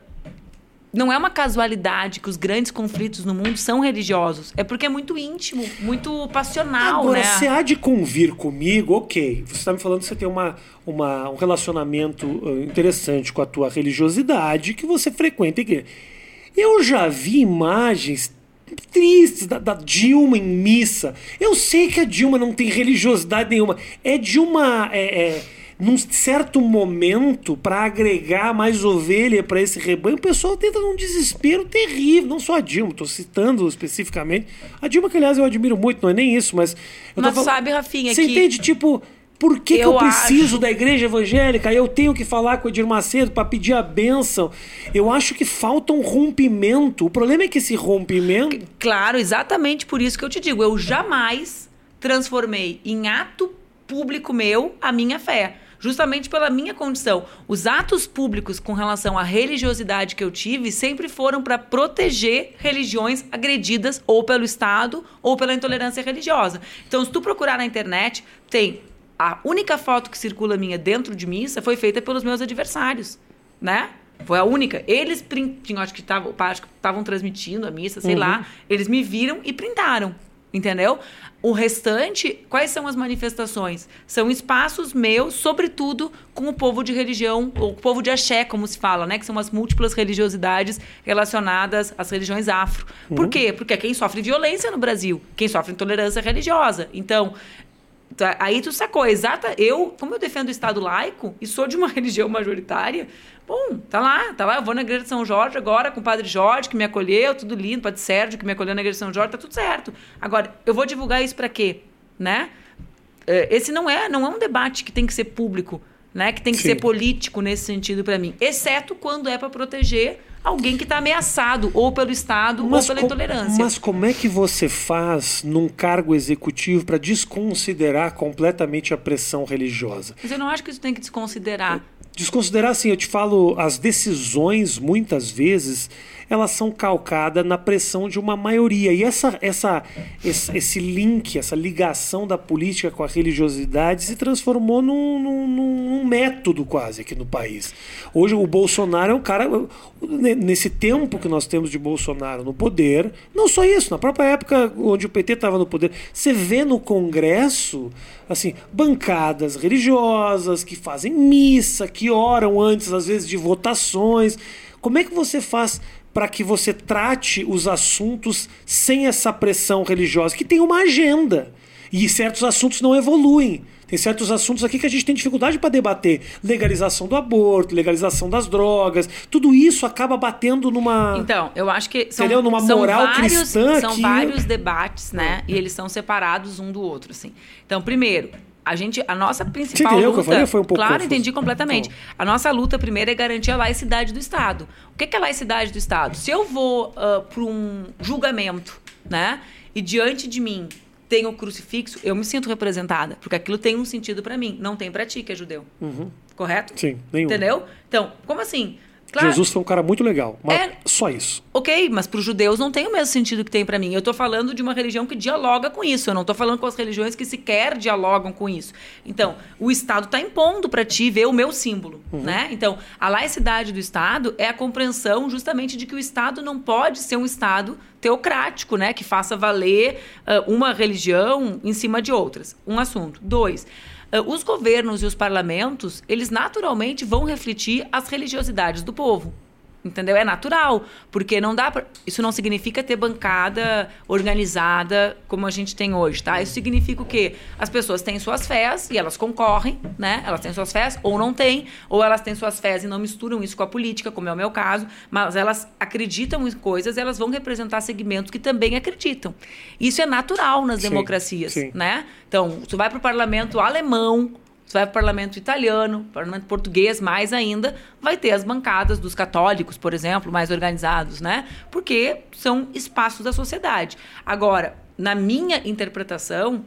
não é uma casualidade que os grandes conflitos no mundo são religiosos. É porque é muito íntimo, muito passional, Agora, né? você há de convir comigo, ok. Você está me falando que você tem uma, uma, um relacionamento uh, interessante com a tua religiosidade, que você frequenta a igreja. Eu já vi imagens tristes da, da Dilma em missa. Eu sei que a Dilma não tem religiosidade nenhuma. É de uma. É, é, num certo momento, para agregar mais ovelha para esse rebanho, o pessoal tenta num desespero terrível. Não só a Dilma, estou citando especificamente. A Dilma, que aliás eu admiro muito, não é nem isso, mas. Eu Mas falando- sabe, Rafinha, Você que- entende? Tipo. Por que, que Eu eu preciso acho- da igreja evangélica? Eu tenho que falar com o Edir Macedo para pedir a bênção. Eu acho que falta um rompimento. O problema é que esse rompimento. Claro, exatamente por isso que eu te digo. Eu jamais transformei em ato público meu a minha fé. Justamente pela minha condição. Os atos públicos com relação à religiosidade que eu tive sempre foram para proteger religiões agredidas ou pelo Estado ou pela intolerância religiosa. Então, se tu procurar na internet, tem a única foto que circula minha dentro de missa foi feita pelos meus adversários, né? Foi a única. Eles printam, acho que estavam, transmitindo a missa, sei lá. Eles me viram e printaram, entendeu? O restante, quais são as manifestações? São espaços meus, sobretudo com o povo de religião, ou o povo de axé, como se fala, né? Que são as múltiplas religiosidades relacionadas às religiões afro. Por quê? Porque é quem sofre violência no Brasil, quem sofre intolerância religiosa. Então, Aí tu sacou, exata. Eu, como eu defendo o Estado laico e sou de uma religião majoritária, bom, tá lá, tá lá. Eu vou na igreja de São Jorge agora com o Padre Jorge, que me acolheu, tudo lindo, Padre Sérgio, que me acolheu na igreja de São Jorge, tá tudo certo. Agora, eu vou divulgar isso pra quê? Né? É, Esse não é, não é um debate que tem que ser público, né? Que tem que Sim. ser político nesse sentido pra mim. Exceto quando é pra proteger alguém que tá ameaçado, ou pelo Estado, ou pela intolerância. mas como é que você faz num cargo executivo para desconsiderar completamente a pressão religiosa? Mas eu não acho que isso tem que desconsiderar. Desconsiderar assim, eu te falo, as decisões, muitas vezes, elas são calcadas na pressão de uma maioria. E essa, essa, esse, esse link, essa ligação da política com a religiosidade se transformou num, num- num método quase aqui no país. Hoje o Bolsonaro é um cara. Nesse tempo que nós temos de Bolsonaro no poder, não só isso, na própria época onde o PT estava no poder, você vê no Congresso assim, bancadas religiosas que fazem missa, que oram antes, às vezes, de votações. Como é que você faz para que você trate os assuntos sem essa pressão religiosa? Que tem uma agenda. E certos assuntos não evoluem. Tem certos assuntos aqui que a gente tem dificuldade para debater. Legalização do aborto, legalização das drogas. Tudo isso acaba batendo numa. Então, eu acho que são, Entendeu? Numa são moral vários, cristã são que- vários debates, né? E eles são separados um do outro, assim. Então, primeiro, a gente, a nossa principal entendeu que luta, eu falei? Foi um pouco claro, confuso. entendi completamente. Então. A nossa luta primeiro é garantir a laicidade do Estado. O que é laicidade do Estado? Se eu vou para um julgamento, né? E diante de mim tem o crucifixo, eu me sinto representada, porque aquilo tem um sentido para mim, não tem para ti que é judeu. Correto? Sim, nenhum. Entendeu? Então, como assim? Claro. Jesus foi um cara muito legal, mas É. só isso. Ok, mas para os judeus não tem o mesmo sentido que tem para mim. Eu estou falando de uma religião que dialoga com isso. Eu não estou falando com as religiões que sequer dialogam com isso. Então, o Estado está impondo para ti ver o meu símbolo, né? Então, a laicidade do Estado é a compreensão justamente de que o Estado não pode ser um Estado teocrático, né? Que faça valer ah, uma religião em cima de outras. Um assunto. Dois. Ah, os governos e os parlamentos, eles naturalmente vão refletir as religiosidades do povo. Entendeu? É natural, porque não dá pra... Isso não significa ter bancada organizada como a gente tem hoje, tá? Isso significa o quê? As pessoas têm suas fés e elas concorrem, né? Elas têm suas fés ou não têm, ou elas têm suas fés e não misturam isso com a política, como é o meu caso, mas elas acreditam em coisas, elas vão representar segmentos que também acreditam. Isso é natural nas Sim, democracias, sim. né? Então, tu vai para o parlamento alemão, você vai para o parlamento italiano, parlamento português, mais ainda, vai ter as bancadas dos católicos, por exemplo, mais organizados, né? Porque são espaços da sociedade. Agora, na minha interpretação,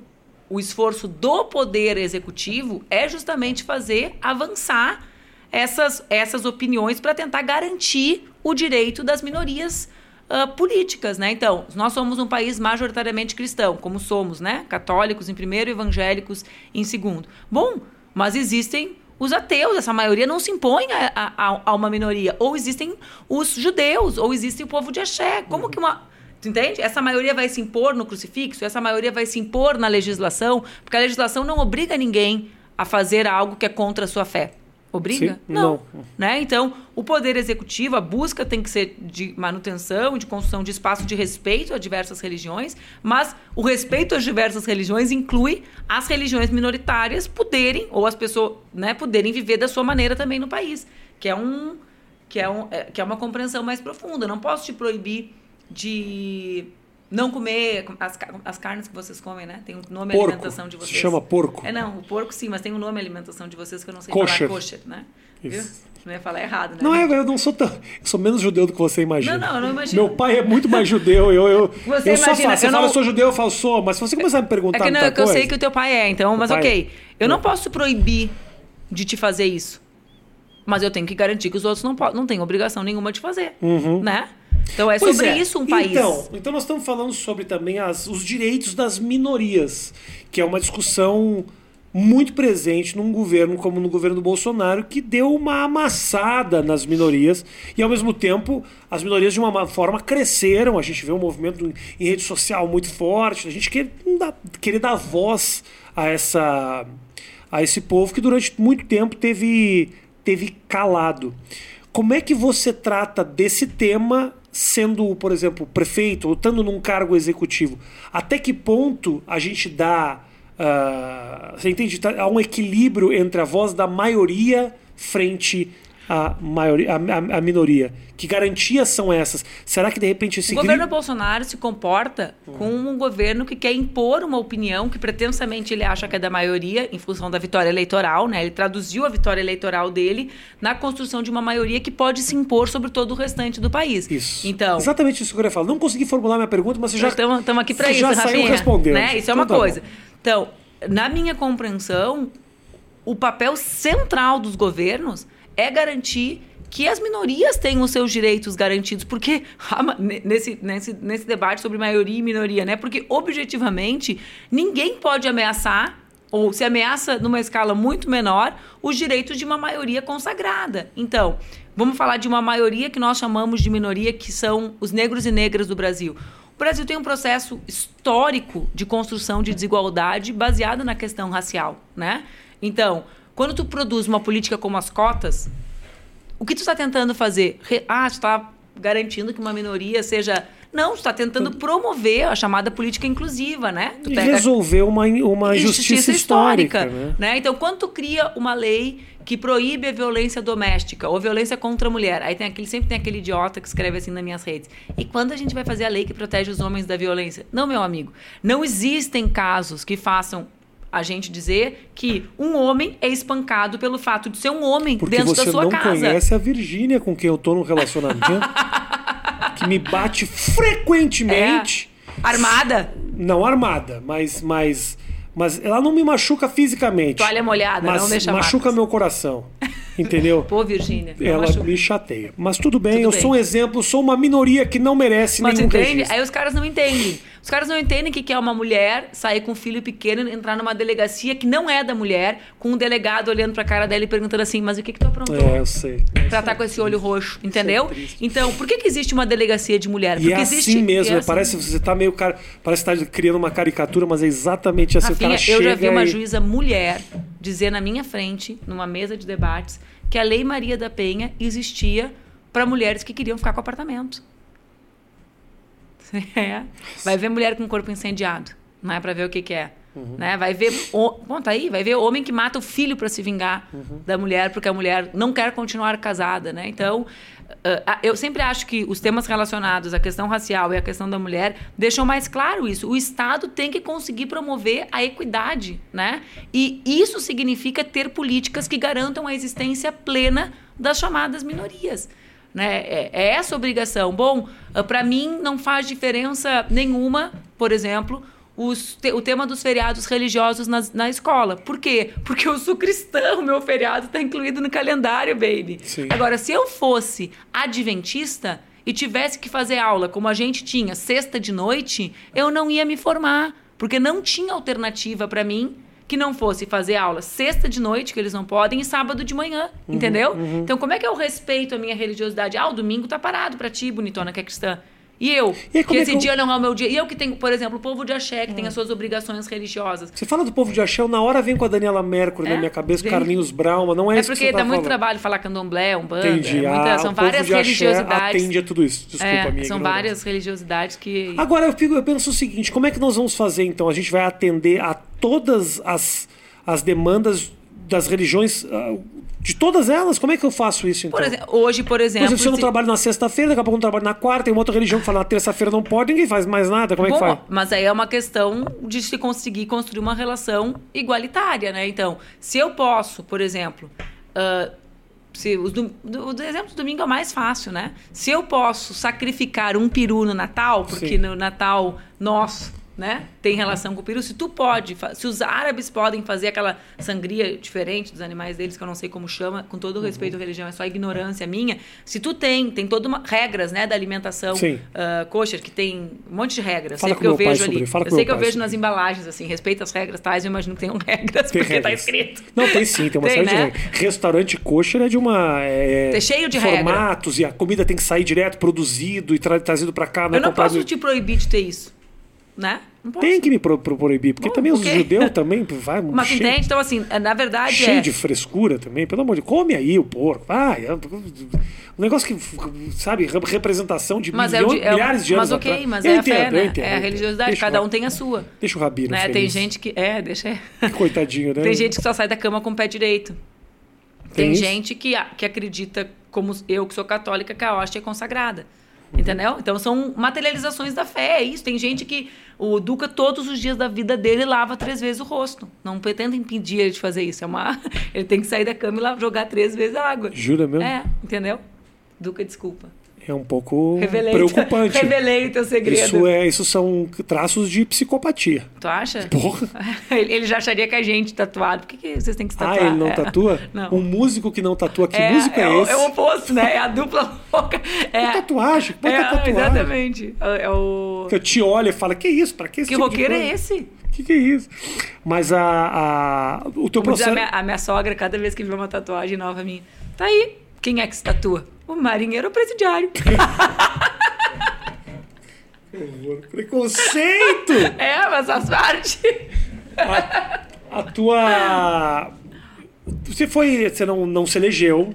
o esforço do poder executivo é justamente fazer avançar essas, essas opiniões para tentar garantir o direito das minorias ah, políticas, né? Então, nós somos um país majoritariamente cristão, como somos, né? Católicos em primeiro, evangélicos em segundo. Bom, mas existem os ateus, essa maioria não se impõe a, a- a uma minoria. Ou existem os judeus, ou existe o povo de axé. Como que uma. Tu entende? Essa maioria vai se impor no crucifixo, essa maioria vai se impor na legislação, porque a legislação não obriga ninguém a fazer algo que é contra a sua fé. Obriga? Sim, não. Né? Então, o poder executivo, a busca tem que ser de manutenção, de construção de espaço de respeito a diversas religiões, mas o respeito às diversas religiões inclui as religiões minoritárias poderem, ou as pessoas né, poderem viver da sua maneira também no país, que é, um, que é, um, é- que é uma compreensão mais profunda. Eu não posso te proibir de não comer as, as carnes que vocês comem, né? Tem um nome Porco. alimentação de vocês. Se chama porco. É, não, o porco sim, mas tem um nome alimentação de vocês que eu não sei Kosher. falar. Kosher, né? Viu? Isso. Não ia falar errado, né? Não é, eu não sou tão. Eu sou menos judeu do que você imagina. Não, não, eu não imagino. Meu pai é muito mais judeu. Eu, eu, Você eu só imagina, falo, você eu fala, não- eu sou judeu, eu falo, sou, mas se você começar a me perguntar É que, não, é que eu coisa, sei que o teu pai é, então, mas pai- ok. Eu não posso proibir de te fazer isso. Mas eu tenho que garantir que os outros não, não têm obrigação nenhuma de fazer. Né? Então é. Pois sobre é. isso um país. Então, então nós estamos falando sobre também as, os direitos das minorias, que é uma discussão muito presente num governo como no governo do Bolsonaro, que deu uma amassada nas minorias e ao mesmo tempo as minorias de uma forma cresceram. A gente vê um movimento em rede social muito forte, a gente quer querer dar voz a essa a esse povo que durante muito tempo teve teve calado. Como é que você trata desse tema sendo, por exemplo, prefeito ou estando num cargo executivo? Até que ponto a gente dá. ah, você entende? Tá- Há um equilíbrio entre a voz da maioria frente à, maioria, à, à- à minoria. Que garantias são essas? Será que de repente esse O governo equilíbrio- Bolsonaro se comporta como um governo que quer impor uma opinião que pretensamente ele acha que é da maioria em função da vitória eleitoral, né? Ele traduziu a vitória eleitoral dele na construção de uma maioria que pode se impor sobre todo o restante do país. Isso. Então, Exatamente isso que eu queria falar. Não consegui formular minha pergunta, mas você já. estamos aqui para você isso, já saiu respondendo. Né? Isso é Então uma tá bom. coisa. Então, na minha compreensão, o papel central dos governos é garantir que as minorias tenham os seus direitos garantidos, porque nesse, nesse, nesse debate sobre maioria e minoria, né? Porque objetivamente ninguém pode ameaçar ou se ameaça numa escala muito menor os direitos de uma maioria consagrada. Então, vamos falar de uma maioria que nós chamamos de minoria, que são os negros e negras do Brasil. O Brasil tem um processo histórico de construção de desigualdade baseado na questão racial, né? Então, quando tu produz uma política como as cotas, o que tu está tentando fazer? Ah, tu está garantindo que uma minoria seja... Não, tu está tentando promover a chamada política inclusiva, né? Tu E pega- resolver uma, uma injustiça histórica. né? né? Então, quando tu cria uma lei que proíbe a violência doméstica ou violência contra a mulher, aí tem aquele, sempre tem aquele idiota que escreve assim nas minhas redes. E quando a gente vai fazer a lei que protege os homens da violência? Não, meu amigo. Não existem casos que façam a gente dizer que um homem é espancado pelo fato de ser um homem Porque dentro você da sua não casa. conhece a Virgínia com quem eu tô num relacionamento que me bate frequentemente. É. Armada, Não armada, mas, mas, mas ela não me machuca fisicamente. toalha molhada, mas não deixa machuca marcas. meu coração. Entendeu? Pô, Virgínia. Ela acho- me chateia. Mas tudo bem, Tudo eu bem. sou um exemplo, sou uma minoria que não merece Mas nenhum entende? registro. Aí os caras não entendem. Os caras não entendem que que é uma mulher sair com um filho pequeno, entrar numa delegacia que não é da mulher, com um delegado olhando pra cara dela e perguntando assim, mas o que que tu aprontou? É, eu sei. Pra estar com esse olho roxo, entendeu? triste. então, por que, que existe uma delegacia de mulher? E Porque é existe. assim mesmo, é né? assim. parece que você tá meio cara, parece que tá criando uma caricatura, mas é exatamente assim. o Rafinha, cara eu já vi uma e... juíza mulher dizer na minha frente, numa mesa de debates, que a Lei Maria da Penha existia para mulheres que queriam ficar com apartamento. É. Vai ver mulher com corpo incendiado, não é para ver o que, que é. Uhum. Né? Vai ver, o- bom, tá aí, vai ver homem que mata o filho para se vingar Uhum. da mulher porque a mulher não quer continuar casada, né? Então, ah, eu sempre acho que os temas relacionados à questão racial e à questão da mulher deixam mais claro isso. O Estado tem que conseguir promover a equidade, né? E isso significa ter políticas que garantam a existência plena das chamadas minorias. Né? É, é essa obrigação. Bom, para mim não faz diferença nenhuma, por exemplo, os te- o tema dos feriados religiosos na, na escola. Por quê? Porque eu sou cristã, o meu feriado está incluído no calendário, baby. Sim. Agora, se eu fosse adventista e tivesse que fazer aula como a gente tinha sexta de noite, eu não ia me formar, porque não tinha alternativa para mim que não fosse fazer aula sexta de noite, que eles não podem, e sábado de manhã, Uhum, entendeu? Então, como é que eu respeito a minha religiosidade? Ah, o domingo tá parado para ti, bonitona, que é cristã. E eu, E que é esse que eu- dia não é o meu dia. E eu que tenho, por exemplo, o povo de axé, que tem as suas obrigações religiosas. Você fala do povo de Axé, eu na hora vem com a Daniela Mercury É? na minha cabeça, Vem. Carlinhos Brown, mas não é, É isso que porque você tá dá muito falando. trabalho falar candomblé, umbanda. Entendi. é muita- Ah, são várias religiosidades. atende a tudo isso. Desculpa, É, minha são ignorância. várias religiosidades que. Agora eu, fico, eu penso o seguinte: como é que nós vamos fazer então? A gente vai atender a todas as, as demandas das religiões, ah, de todas elas? Como é que eu faço isso então? Por exemplo, hoje, por Por exemplo. exemplo, se eu não se- trabalho na sexta-feira, daqui a pouco eu não trabalho na quarta, tem uma outra religião que fala na terça-feira não pode, ninguém faz mais nada. Como é que faz? mas aí é uma questão de se conseguir construir uma relação igualitária, né? Então, se eu posso, por exemplo, ah, se os dom- do, o exemplo do domingo é o mais fácil, né? Se eu posso sacrificar um peru no Natal, porque Sim. no Natal nosso, né, tem relação com o peru, se tu pode, se os árabes podem fazer aquela sangria diferente dos animais deles, que eu não sei como chama, com todo o respeito Uhum. à religião, é só ignorância minha. Se tu tem, tem todas regras, né, da alimentação kosher, que tem um monte de regras. Fala sei que eu vejo ali. eu sei que eu vejo nas embalagens, assim, respeita as regras tais, eu imagino que tenham regras, Tem porque tá regras. escrito. Não, tem sim, tem uma Tem, série né? de regras. Restaurante kosher é de uma. É, É cheio de regra. formatos e a comida tem que sair direto, produzido e tra- trazido pra cá. Eu não posso te proibir de ter isso, né? Tem que me pro, pro- proibir, porque Bom, também os ok. judeus também vai Mas cheio, entende? Então, assim, na verdade cheio é... de frescura também, pelo amor de Deus. Come aí o porco. Vai, é um negócio que, sabe, re- representação de Mas, é milhões, de- é milhares de anos mas ok, mas é a entendo, fé, eu né? entendo, é a religiosidade, Deixa cada um tem a sua. Deixa o Rabino Né? Tem gente que... É, deixa... Coitadinho, né? Tem gente que só sai da cama com o pé direito. Tem Tem gente que, a- que acredita, como eu que sou católica, que a hóstia é consagrada. Entendeu? Então são materializações da fé, é isso. Tem gente que o Duca, todos os dias da vida dele, lava três vezes o rosto. Não pretendo impedir ele de fazer isso. É uma... Ele tem que sair da cama e lá jogar três vezes a água. Jura mesmo? É, entendeu? Duca, desculpa. É um pouco Revelei. preocupante. Revelei o teu segredo. Isso, é, isso são traços de psicopatia. Tu acha? Porra. Ele já acharia que a gente tatuado. Por que, que vocês têm que se Ah, tatuar? ele não É. tatua? Não. Um músico que não tatua, que músico é, o- esse? É o oposto, né? É a dupla louca. É, tatuagem, bota é, tatuagem. Exatamente. É é o... Que eu te olho e fala, que isso? Pra que esse Que tipo roqueiro é esse? Que que é isso? Mas a, a o teu Como diz a processo... minha, a minha sogra, cada vez que vê uma tatuagem nova minha, tá aí. Quem é que se tatua? O marinheiro presidiário. Preconceito! é, mas faz parte. a, a tua... Você foi... Você não, não se elegeu.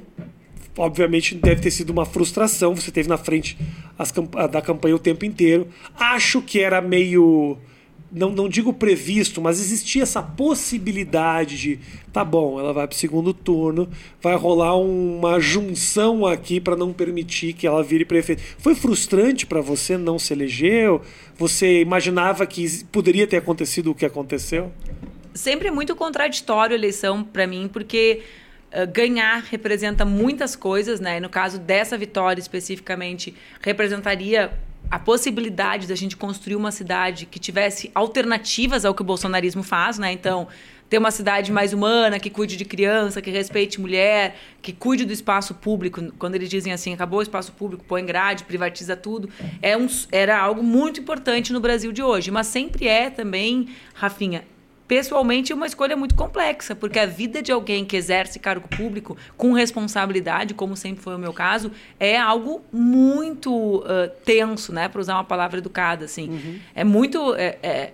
Obviamente deve ter sido uma frustração. Você teve na frente as da campanha o tempo inteiro. Acho que era meio... Não, não digo previsto, mas existia essa possibilidade de, tá bom, ela vai pro segundo turno, vai rolar uma junção aqui para não permitir que ela vire prefeito. Foi frustrante para você não se elegeu? Você imaginava que poderia ter acontecido o que aconteceu? Sempre é muito contraditório a eleição para mim, porque uh, ganhar representa muitas coisas, né? E no caso dessa vitória especificamente, representaria a possibilidade da gente construir uma cidade que tivesse alternativas ao que o bolsonarismo faz, né? Então, ter uma cidade mais humana, que cuide de criança, que respeite mulher, que cuide do espaço público. Quando eles dizem assim, acabou o espaço público, põe grade, privatiza tudo, é um, era algo muito importante no Brasil de hoje. Mas sempre é também, Rafinha, pessoalmente uma escolha muito complexa, porque a vida de alguém que exerce cargo público com responsabilidade, como sempre foi o meu caso, é algo muito uh, tenso, né, para usar uma palavra educada, assim. Uhum. É muito é, é,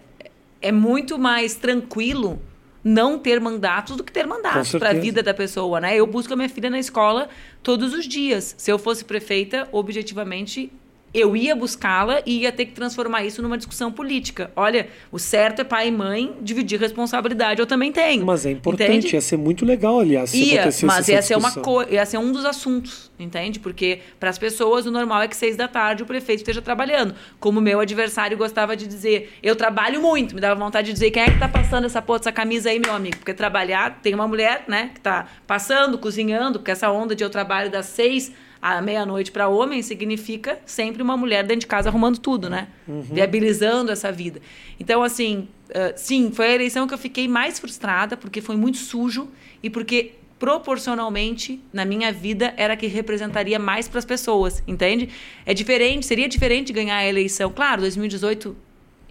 é, muito mais tranquilo não ter mandatos do que ter mandatos para a vida da pessoa, né? Eu busco a minha filha na escola todos os dias. Se eu fosse prefeita, objetivamente eu ia buscá-la e ia ter que transformar isso numa discussão política. Olha, o certo é pai e mãe dividir responsabilidade. Eu também tenho. Mas é importante, entende? ia ser muito legal, aliás, se ia, mas ia ser, uma co ia ser um dos assuntos, entende? Porque para as pessoas o normal é que seis da tarde o prefeito esteja trabalhando. Como meu adversário gostava de dizer, eu trabalho muito, me dava vontade de dizer, quem é que tá passando essa porra dessa camisa aí, meu amigo? Porque trabalhar, tem uma mulher, né, que tá passando, cozinhando, porque essa onda de eu trabalho das seis a meia-noite para homem significa sempre uma mulher dentro de casa arrumando tudo, né? Uhum. Viabilizando essa vida. Então, assim, uh, sim, foi a eleição que eu fiquei mais frustrada, porque foi muito sujo e porque proporcionalmente na minha vida era que representaria mais para as pessoas, entende? É diferente, seria diferente ganhar a eleição. Claro, 2018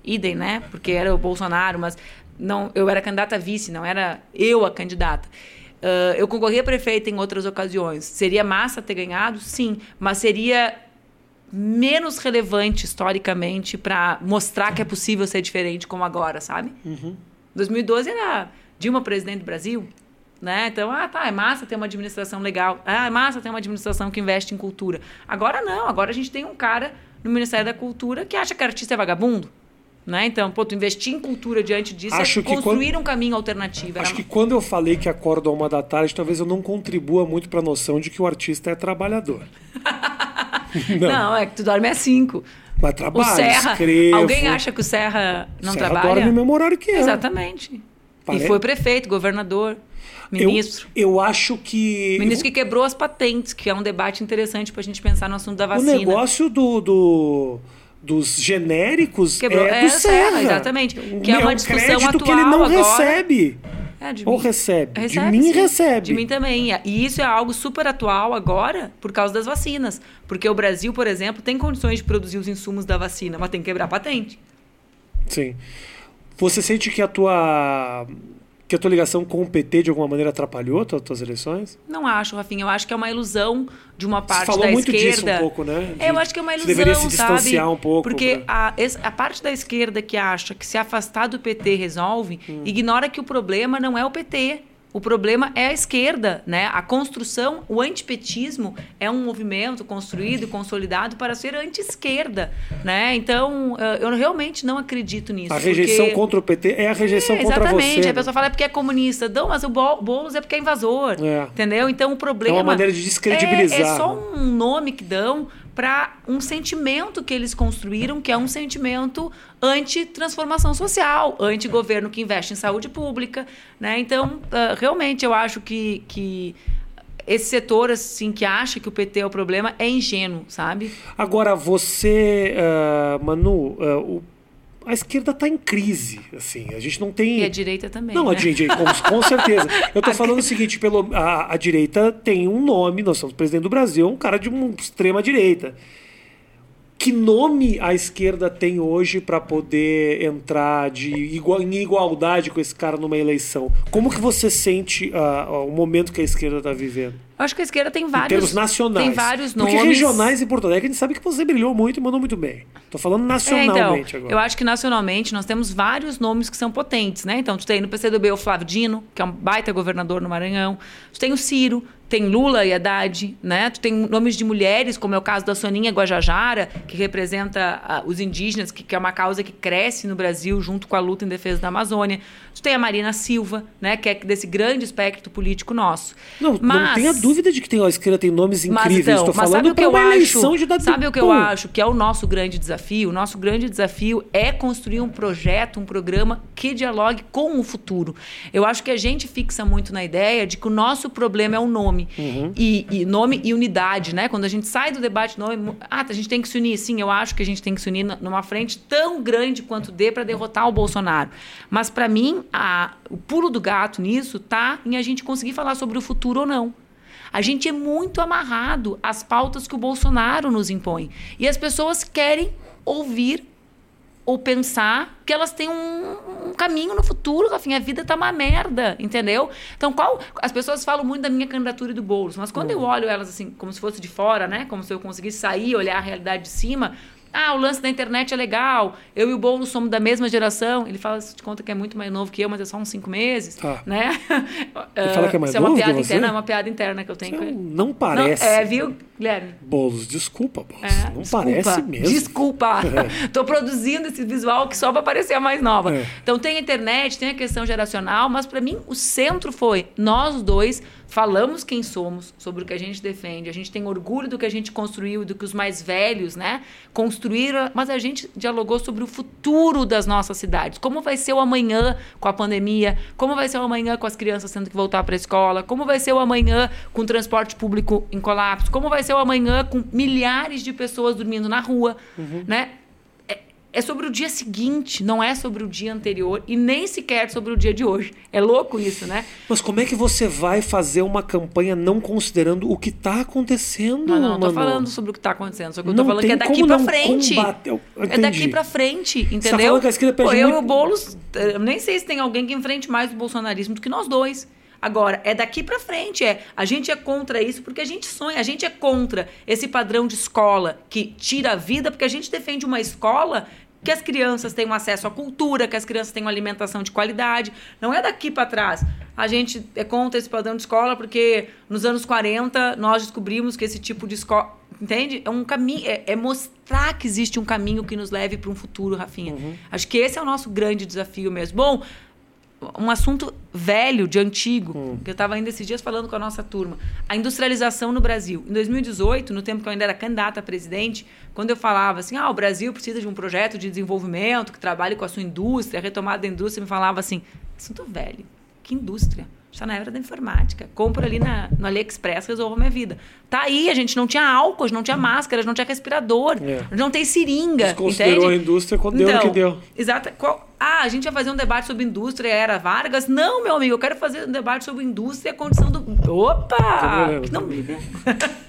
idem, né? Porque era o Bolsonaro, mas não, eu era candidata a vice, não era eu a candidata. Uh, eu concorri a prefeita em outras ocasiões. Seria massa ter ganhado? Sim. Mas seria menos relevante historicamente para mostrar que é possível ser diferente como agora, sabe? Uhum. 2012 era Dilma presidente do Brasil, né? Então, ah, tá, é massa ter uma administração legal. Ah, é massa ter uma administração que investe em cultura. Agora não, agora a gente tem um cara no Ministério da Cultura que acha que artista é vagabundo. Né? Então, pô, tu investir em cultura diante disso é Acho é construir quando... um caminho alternativo. Acho Era... que quando eu falei que acordo a uma da tarde, talvez eu não contribua muito para a noção de que o artista é trabalhador. não. não. é que tu dorme às cinco. Mas trabalha, o Serra, escrevo. Alguém acha que o Serra não Serra trabalha? dorme no mesmo horário que é. Exatamente. E foi prefeito, governador, ministro. Eu, eu acho que... Ministro que quebrou as patentes, que é um debate interessante para a gente pensar no assunto da vacina. O negócio do... do dos genéricos Quebrou. é, do é, Serra. Exatamente. Que é uma discussão atual que ele não agora. recebe. É, Ou mim. recebe. recebe. De mim sim. recebe. De mim também. E isso é algo super atual agora por causa das vacinas. Porque o Brasil, por exemplo, tem condições de produzir os insumos da vacina, mas tem que quebrar patente. Sim. Você sente que a tua que a tua ligação com o PT de alguma maneira atrapalhou as tuas eleições? Não acho, Rafinha. Eu acho que é uma ilusão de uma parte Você falou da muito esquerda. Disso um pouco, né? De, eu acho que é uma ilusão, deveria se distanciar sabe? um pouco. Porque né? a, a parte da esquerda que acha que se afastar do PT resolve, hum. ignora que o problema não é o PT. O problema é a esquerda, né? A construção, o antipetismo é um movimento construído e consolidado para ser anti-esquerda, né? Então, eh, eu realmente não acredito nisso. A rejeição porque... contra o PT é a rejeição é, contra você. Exatamente. A pessoa fala é porque é comunista. Não, mas o Boulos é porque é invasor, é. entendeu? Então, o problema... É uma maneira de descredibilizar. É, é só um nome que dão para um sentimento que eles construíram, que é um sentimento anti-transformação social, anti-governo que investe em saúde pública. Né? Então, uh, realmente, eu acho que, que esse setor assim que acha que o PT é o problema é ingênuo, sabe? Agora, você, uh, Manu, uh, o a esquerda está em crise, assim, a gente não tem... E a direita também, Não, né? a direita, com, com certeza. Eu estou falando o seguinte, pelo, a, a, direita tem um nome, nós somos presidente do Brasil, um cara de uma extrema direita. Que nome a esquerda tem hoje para poder entrar de igual, em igualdade com esse cara numa eleição? Como que você sente uh, o momento que a esquerda está vivendo? Eu acho que a esquerda tem vários. Em termos nacionais. Tem vários nomes. Porque regionais em Porto Alegre, a gente sabe que você brilhou muito e mandou muito bem. Tô falando nacionalmente é, então, agora. Eu acho que nacionalmente nós temos vários nomes que são potentes, né? Então, tu tem no PCdoB o Flávio Dino, que é um baita governador no Maranhão. Tu tem o Ciro, tem Lula e Haddad, né? Tu tem nomes de mulheres, como é o caso da Soninha Guajajara, que representa uh, os indígenas, que, que, é uma causa que cresce no Brasil junto com a luta em defesa da Amazônia. Tu tem a Marina Silva, né? Que é desse grande espectro político nosso. Não, mas, não tenha dúvida de que tem, a esquerda tem nomes incríveis. Mas, então, Estou falando para uma eleição de dar Sabe o que eu acho que é o nosso grande desafio? O nosso grande desafio é construir um projeto, um programa que dialogue com o futuro. Eu acho que a gente fixa muito na ideia de que o nosso problema é o nome nome. Uhum. E, e, nome e unidade, né? Quando a gente sai do debate nome, ah, a gente tem que se unir. Sim, eu acho que a gente tem que se unir numa frente tão grande quanto dê para derrotar o Bolsonaro. Mas para mim, a, o pulo do gato nisso tá em a gente conseguir falar sobre o futuro ou não. A gente é muito amarrado às pautas que o Bolsonaro nos impõe. E as pessoas querem ouvir ou pensar que elas têm um, um, caminho no futuro, Rafinha. A vida tá uma merda, entendeu? Então, qual. As pessoas falam muito da minha candidatura e do Boulos, mas quando eu uhum. olho elas assim, como se fosse de fora, né? Como se eu conseguisse sair, olhar a realidade de cima, ah, o lance da internet é legal. Eu e o Boulos somos da mesma geração. Ele fala, te conta que é muito mais novo que eu, mas é só uns cinco meses. Tá. Né? Ele fala que é mais Isso é uma piada interna, é uma piada interna que eu tenho. Não, não parece. Não, é, viu, Guilherme? Boulos, desculpa, Boulos. É, não desculpa, parece mesmo. Desculpa. É. Tô produzindo esse visual que só vai parecer a mais nova. É. Então tem a internet, tem a questão geracional, mas para mim o centro foi nós dois falamos quem somos, sobre o que a gente defende, a gente tem orgulho do que a gente construiu, do que os mais velhos, né, construíram, mas a gente dialogou sobre o futuro das nossas cidades. Como vai ser o amanhã com a pandemia? Como vai ser o amanhã com as crianças tendo que voltar para a escola? Como vai ser o amanhã com o transporte público em colapso? Como vai ser o amanhã com milhares de pessoas dormindo na rua, uhum. né? É sobre o dia seguinte, não é sobre o dia anterior e nem sequer sobre o dia de hoje. É louco isso, né? Mas como é que você vai fazer uma campanha não considerando o que está acontecendo? Não, não, não tô falando sobre o que está acontecendo, só que eu tô falando que é daqui para frente. É daqui para frente, entendeu? Você tá que a esquerda Pô, eu muito... e o Boulos, eu nem sei se tem alguém que enfrente mais o bolsonarismo do que nós dois. Agora, é daqui para frente, é. A gente é contra isso porque a gente sonha, a gente é contra esse padrão de escola que tira a vida, porque a gente defende uma escola que as crianças tenham acesso à cultura, que as crianças tenham alimentação de qualidade. Não é daqui para trás. A gente é contra esse padrão de escola porque nos anos 40 nós descobrimos que esse tipo de escola. Entende? É um caminho, é, é mostrar que existe um caminho que nos leve para um futuro, Rafinha. Uhum. Acho que esse é o nosso grande desafio mesmo. Bom, um assunto velho, de antigo, hum. que eu estava ainda esses dias falando com a nossa turma. A industrialização no Brasil. Em 2018, no tempo que eu ainda era candidata a presidente, quando eu falava assim, ah, o Brasil precisa de um projeto de desenvolvimento que trabalhe com a sua indústria, a retomada da indústria, me falava assim, assunto velho, que indústria? Está na era da informática. Compro ali na, no AliExpress, resolvo a minha vida. Tá aí, a gente não tinha álcool, a gente não tinha máscara, a gente não tinha respirador, é. a gente não tem seringa. Desconsiderou entende? a indústria quando então, deu o que deu. Exato. Qual, ah, a gente ia fazer um debate sobre indústria, era Vargas. Não, meu amigo, eu quero fazer um debate sobre indústria e a condição do. Opa! Não me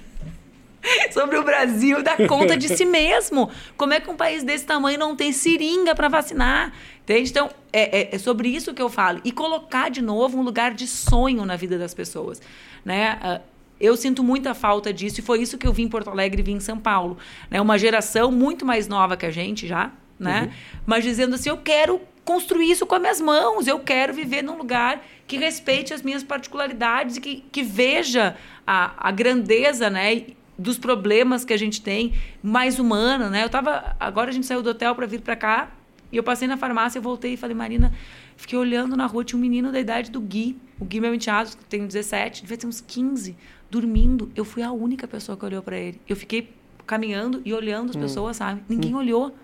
sobre o Brasil dar conta de si mesmo. Como é que um país desse tamanho não tem seringa para vacinar? Entende? Então, é, é, é, sobre isso que eu falo. E colocar de novo um lugar de sonho na vida das pessoas. Né? Uh, eu sinto muita falta disso e foi isso que eu vim em Porto Alegre e vim em São Paulo. Né? Uma geração muito mais nova que a gente já, né? Uhum. Mas dizendo assim, eu quero construir isso com as minhas mãos, eu quero viver num lugar que respeite as minhas particularidades e que, que veja a, a grandeza, né? Dos problemas que a gente tem, mais humana, né? Eu tava, agora a gente saiu do hotel para vir para cá, e eu passei na farmácia, eu voltei e falei, Marina, fiquei olhando na rua, tinha um menino da idade do Gui, o Gui meu enteado, que tem 17, devia ter uns 15, dormindo. Eu fui a única pessoa que olhou para ele. Eu fiquei caminhando e olhando as hum. pessoas, sabe? Ninguém hum. olhou.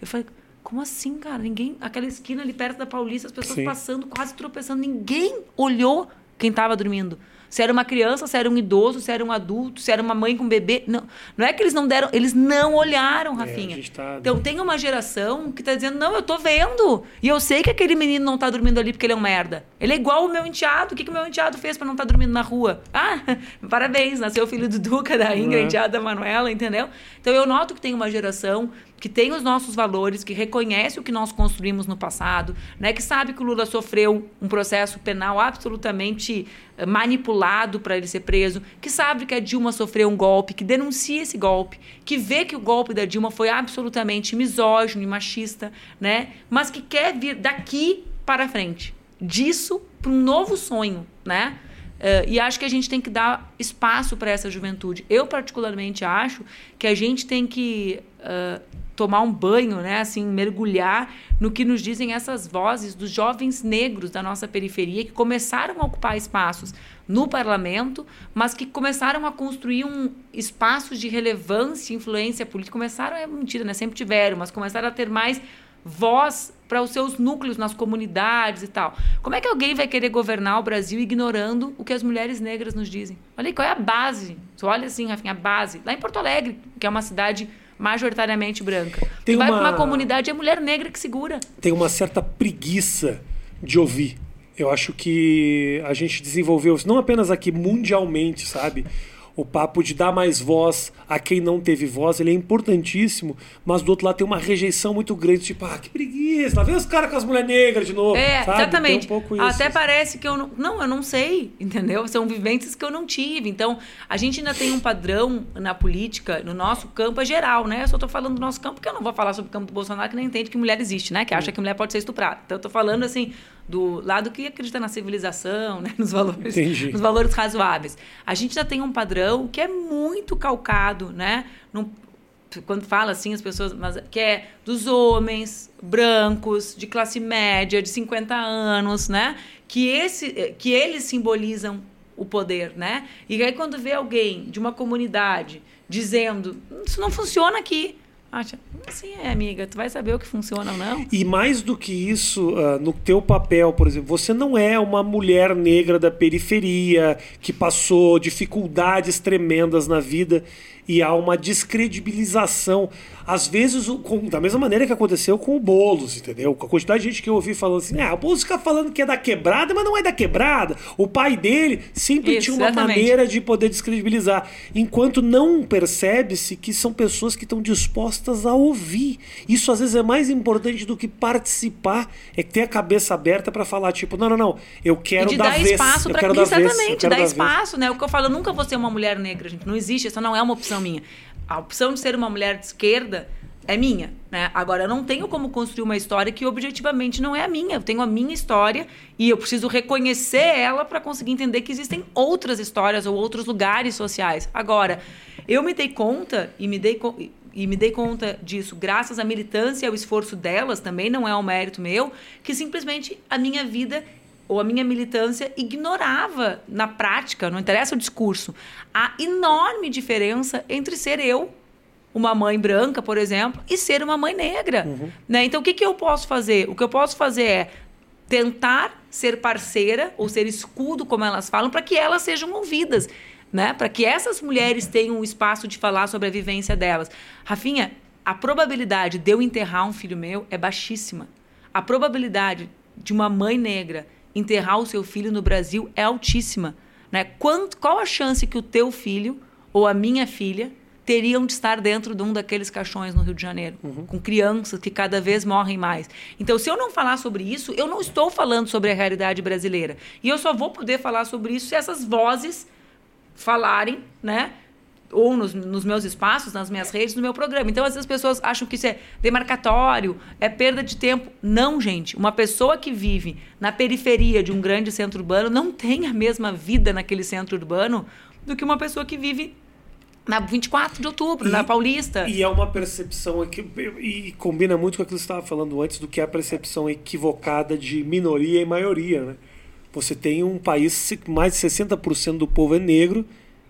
Eu falei, como assim, cara? Ninguém. Aquela esquina ali perto da Paulista, as pessoas Sim. passando, quase tropeçando. Ninguém olhou quem estava dormindo. Se era uma criança, se era um idoso, se era um adulto, se era uma mãe com bebê. Não, não é que eles não deram, eles não olharam, é, Rafinha. É, tá... Então tem uma geração que está dizendo: não, eu tô vendo. E eu sei que aquele menino não está dormindo ali porque ele é um merda. Ele é igual o meu enteado. O que, que o meu enteado fez para não estar tá dormindo na rua? Ah, parabéns, nasceu o filho do Duca, da Ingrid, uhum. da Manuela, entendeu? Então eu noto que tem uma geração que tem os nossos valores, que reconhece o que nós construímos no passado, né, que sabe que o Lula sofreu um processo penal absolutamente eh, manipulado para ele ser preso, que sabe que a Dilma sofreu um golpe, que denuncia esse golpe, que vê que o golpe da Dilma foi absolutamente misógino e machista, né, mas que quer vir daqui para frente, disso para um novo sonho, né? Uh, e acho que a gente tem que dar espaço para essa juventude. Eu, particularmente, acho que a gente tem que uh, tomar um banho, né, assim, mergulhar no que nos dizem essas vozes dos jovens negros da nossa periferia que começaram a ocupar espaços no parlamento, mas que começaram a construir um espaço de relevância influência política. Começaram, é mentira, né, sempre tiveram, mas começaram a ter mais voz para os seus núcleos nas comunidades e tal. Como é que alguém vai querer governar o Brasil ignorando o que as mulheres negras nos dizem? Olha aí, qual é a base? Olha assim, Rafinha, a base. Lá em Porto Alegre, que é uma cidade majoritariamente branca. Tem vai uma... para uma comunidade, é mulher negra que segura. Tem uma certa preguiça de ouvir. Eu acho que a gente desenvolveu, não apenas aqui, mundialmente, sabe? O papo de dar mais voz a quem não teve voz, ele é importantíssimo, mas do outro lado tem uma rejeição muito grande, tipo, ah, que preguiça, lá vem os caras com as mulheres negras de novo. É, sabe? exatamente. Um isso, Até assim. parece que eu não. Não, eu não sei, entendeu? São vivências que eu não tive. Então, a gente ainda tem um padrão na política, no nosso campo é geral, né? Eu só tô falando do nosso campo, porque eu não vou falar sobre o campo do Bolsonaro que nem entende que mulher existe, né? Que acha que mulher pode ser estuprada. Então, eu tô falando assim, do lado que acredita na civilização, né? nos, valores, nos valores razoáveis. A gente já tem um padrão que é muito calcado, né? Num, quando fala assim as pessoas, mas que é dos homens brancos de classe média de 50 anos, né? Que esse que eles simbolizam o poder, né? E aí quando vê alguém de uma comunidade dizendo isso não funciona aqui, acha, assim é, amiga, tu vai saber o que funciona ou não. E mais do que isso, uh, no teu papel, por exemplo, você não é uma mulher negra da periferia que passou dificuldades tremendas na vida e há uma descredibilização. Às vezes, com, da mesma maneira que aconteceu com o Boulos, entendeu? Com a quantidade de gente que eu ouvi falando assim, ah, o Boulos fica falando que é da quebrada, mas não é da quebrada. O pai dele sempre Isso, tinha uma exatamente. maneira de poder descredibilizar. Enquanto não percebe-se que são pessoas que estão dispostas a ouvir. Isso às vezes é mais importante do que participar, é ter a cabeça aberta para falar, tipo, não, não, não, eu quero e de dar, dar vez, espaço para exatamente, dar, dar espaço, né? O que eu falo, eu nunca vou ser uma mulher negra, gente. Não existe, essa não é uma opção opção minha. A opção de ser uma mulher de esquerda é minha, né? Agora eu não tenho como construir uma história que objetivamente não é a minha. Eu tenho a minha história e eu preciso reconhecer ela para conseguir entender que existem outras histórias ou outros lugares sociais. Agora, eu me dei conta e me dei e me dei conta disso graças à militância e ao esforço delas, também não é um mérito meu, que simplesmente a minha vida ou a minha militância ignorava na prática, não interessa o discurso, a enorme diferença entre ser eu, uma mãe branca, por exemplo, e ser uma mãe negra. Uhum. Né? Então, o que, que eu posso fazer? O que eu posso fazer é tentar ser parceira ou ser escudo, como elas falam, para que elas sejam ouvidas. Né? Para que essas mulheres tenham um espaço de falar sobre a vivência delas. Rafinha, a probabilidade de eu enterrar um filho meu é baixíssima. A probabilidade de uma mãe negra enterrar o seu filho no Brasil é altíssima. Né? Quanto, qual a chance que o teu filho ou a minha filha teriam de estar dentro de um daqueles caixões no Rio de Janeiro, uhum. com crianças que cada vez morrem mais. Então, se eu não falar sobre isso, eu não estou falando sobre a realidade brasileira. E eu só vou poder falar sobre isso se essas vozes falarem, né? Ou nos, nos, meus espaços, nas minhas redes, no meu programa. Então, às vezes as pessoas acham que isso é demarcatório, é perda de tempo. Não, gente. Uma pessoa que vive na periferia de um grande centro urbano não tem a mesma vida naquele centro urbano do que uma pessoa que vive na 24 de outubro, e, na Paulista. E é uma percepção e combina muito com aquilo que você estava falando antes do que é a percepção equivocada de minoria e maioria, né? Você tem um país mais de 60% do povo é negro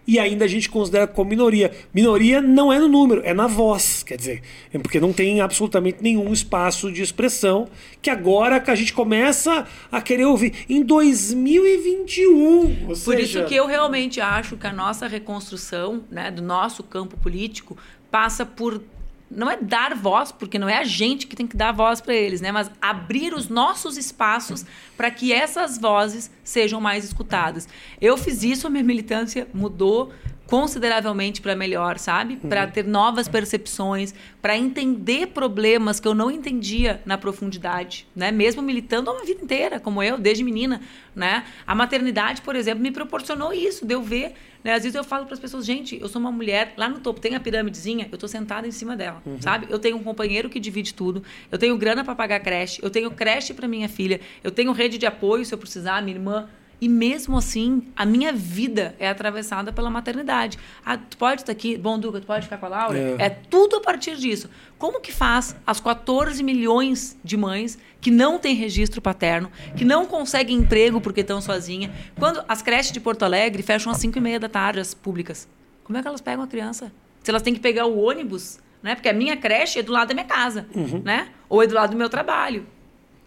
e ainda a gente considera como minoria. Minoria não é no número, é na voz, quer dizer, é porque não tem absolutamente nenhum espaço de expressão que agora que a gente começa a querer ouvir em 2021. Por seja... isso que eu realmente acho que a nossa reconstrução, né, do nosso campo político passa por não é dar voz, porque não é a gente que tem que dar voz para eles, né? Mas abrir os nossos espaços para que essas vozes sejam mais escutadas. Eu fiz isso, a minha militância mudou consideravelmente para melhor, sabe? Uhum. Para ter novas percepções, para entender problemas que eu não entendia na profundidade, né? Mesmo militando uma vida inteira, como eu, desde menina, né? A maternidade, por exemplo, me proporcionou isso, de eu ver, né? Às vezes eu falo para as pessoas, gente, eu sou uma mulher lá no topo, tem a pirâmidezinha, eu tô sentada em cima dela, uhum. sabe? Eu tenho um companheiro que divide tudo, eu tenho grana para pagar creche, eu tenho creche para minha filha, eu tenho rede de apoio se eu precisar, minha irmã e mesmo assim, a minha vida é atravessada pela maternidade. Ah, tu pode estar aqui, bom, Duca, tu pode ficar com a Laura? É. é tudo a partir disso. Como que faz as 14 milhões de mães que não têm registro paterno, que não conseguem emprego porque estão sozinhas, quando as creches de Porto Alegre fecham às 5 e meia da tarde, as públicas? Como é que elas pegam a criança? Se elas têm que pegar o ônibus, né? Porque a minha creche é do lado da minha casa, uhum. né? Ou é do lado do meu trabalho.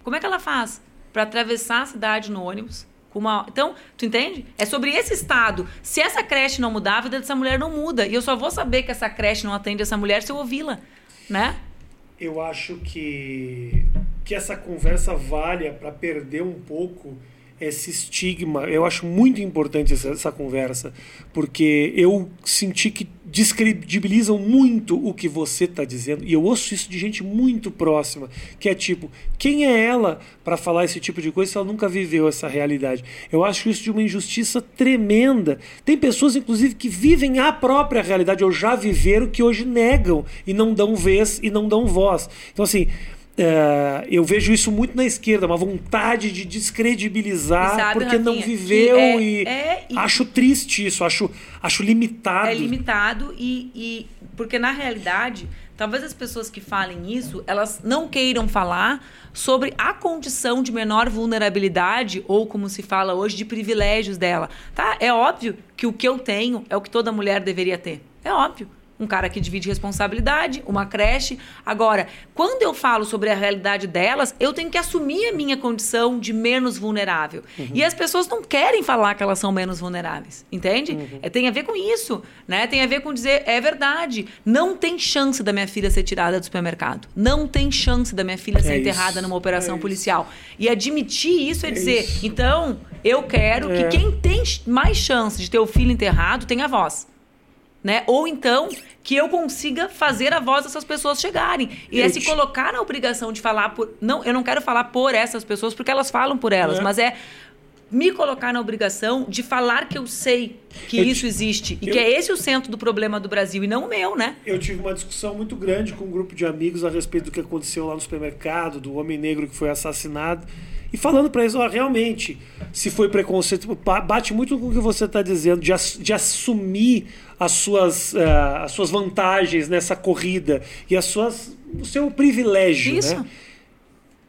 Como é que ela faz para atravessar a cidade no ônibus? Uma... Então, tu entende? É sobre esse estado. Se essa creche não mudar, a vida dessa mulher não muda. E eu só vou saber que essa creche não atende essa mulher se eu ouvi-la, né? Eu acho que, que essa conversa valha para perder um pouco esse estigma. Eu acho muito importante essa, essa, conversa, porque eu senti que descredibilizam muito o que você está dizendo, e eu ouço isso de gente muito próxima, que é tipo, quem é ela para falar esse tipo de coisa se ela nunca viveu essa realidade? Eu acho isso de uma injustiça tremenda. Tem pessoas, inclusive, que vivem a própria realidade, ou já viveram, que hoje negam e não dão vez e não dão voz. Então, assim, é, eu vejo isso muito na esquerda, uma vontade de descredibilizar sabe, porque Rafinha, não viveu é, e, é, e, acho triste isso, acho, acho limitado. É limitado e, e porque na realidade talvez as pessoas que falem isso elas não queiram falar sobre a condição de menor vulnerabilidade ou como se fala hoje de privilégios dela, tá? É óbvio que o que eu tenho é o que toda mulher deveria ter, é óbvio um cara que divide responsabilidade, uma creche. Agora, quando eu falo sobre a realidade delas, eu tenho que assumir a minha condição de menos vulnerável. Uhum. E as pessoas não querem falar que elas são menos vulneráveis, entende? Uhum. É, tem a ver com isso, né? Tem a ver com dizer, é verdade, não tem chance da minha filha ser tirada do supermercado. Não tem chance da minha filha é ser isso. enterrada numa operação é policial. E admitir isso é, é dizer, isso. então, eu quero que é. quem tem mais chance de ter o filho enterrado tenha voz né? Ou então que eu consiga fazer a voz dessas pessoas chegarem. E é se colocar na obrigação de falar por. Não, eu não quero falar por essas pessoas, porque elas falam por elas, é. mas é me colocar na obrigação de falar que eu sei que eu isso existe e eu, que é esse o centro do problema do Brasil e não o meu, né? Eu tive uma discussão muito grande com um grupo de amigos a respeito do que aconteceu lá no supermercado, do homem negro que foi assassinado. E falando para eles, ó, realmente, se foi preconceito, bate muito com o que você está dizendo, de, de assumir as suas, uh, as suas vantagens nessa corrida e as suas, o seu privilégio. Isso. Né?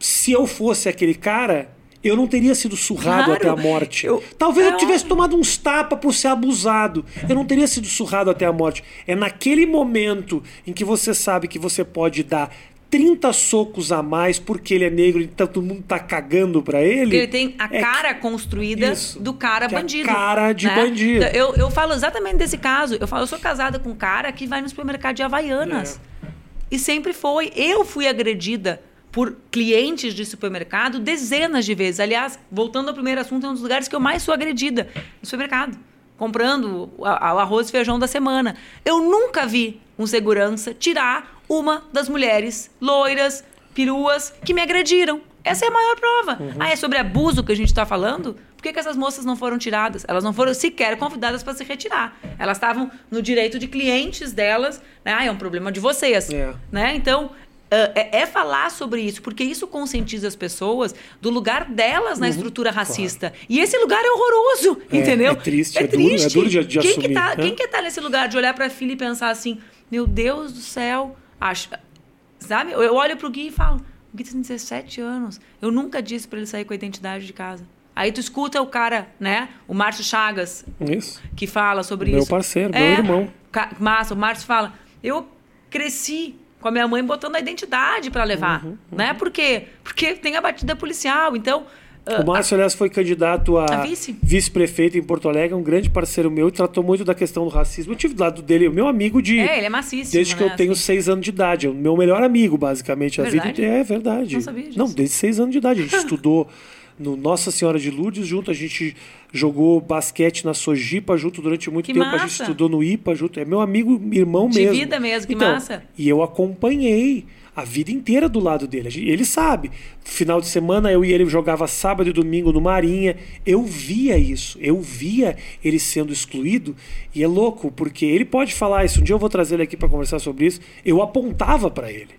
Se eu fosse aquele cara, eu não teria sido surrado claro. até a morte. Eu, Talvez é eu tivesse tomado uns tapas por ser abusado. Eu não teria sido surrado até a morte. É naquele momento em que você sabe que você pode dar 30 socos a mais porque ele é negro e todo mundo tá cagando pra ele. Ele tem a é cara construída isso, do cara é bandido. Cara de né? bandido. Eu, eu falo exatamente desse caso. Eu falo, eu sou casada com um cara que vai no supermercado de Havaianas. É. E sempre foi. Eu fui agredida por clientes de supermercado dezenas de vezes. Aliás, voltando ao primeiro assunto, é um dos lugares que eu mais sou agredida no supermercado. Comprando o arroz e feijão da semana. Eu nunca vi um segurança tirar uma das mulheres loiras, peruas, que me agrediram. Essa é a maior prova. Uhum. Ah, é sobre abuso que a gente está falando? Por que, que, essas moças não foram tiradas? Elas não foram sequer convidadas para se retirar. Elas estavam no direito de clientes delas. Né? Ah, é um problema de vocês. É. Né? Então, Uh, é, é, falar sobre isso, porque isso conscientiza as pessoas do lugar delas na uhum, estrutura racista. Claro. E esse lugar é horroroso, é, entendeu? É triste, é, é triste. Duro, é duro de, de quem assumir. Que tá, né? Quem estar tá nesse lugar de olhar para a filha e pensar assim, meu Deus do céu, Acho, sabe? Eu olho pro Gui e falo, o Gui tem 17 anos. Eu nunca disse para ele sair com a identidade de casa. Aí tu escuta o cara, né? O Márcio Chagas. Isso. Que fala sobre meu isso. Meu parceiro, é, meu irmão. Massa, o Márcio fala, eu cresci com a minha mãe botando a identidade para levar, uhum, uhum. né? Por quê? Porque tem a batida policial. Então, o Márcio, aliás, foi candidato a, a vice-prefeito vice em Porto Alegre, um grande parceiro meu, e tratou muito da questão do racismo. Eu tive do lado dele, o meu amigo de. É, ele é maciço. Desde que né? eu tenho assim. seis anos de idade. É o meu melhor amigo, basicamente. Verdade? A vida é verdade. Não sabia disso. Não, desde seis anos de idade. A gente estudou no Nossa Senhora de Lourdes junto, a gente jogou basquete na Sojipa junto durante muito que tempo, massa. a gente estudou no IPA junto. É meu amigo, irmão de mesmo. De vida mesmo, que então, massa. E eu acompanhei a vida inteira do lado dele. Ele sabe. Final de semana eu e ele jogava sábado e domingo no Marinha. Eu via isso. Eu via ele sendo excluído. E é louco, porque ele pode falar isso. Um dia eu vou trazer ele aqui para conversar sobre isso. Eu apontava para ele.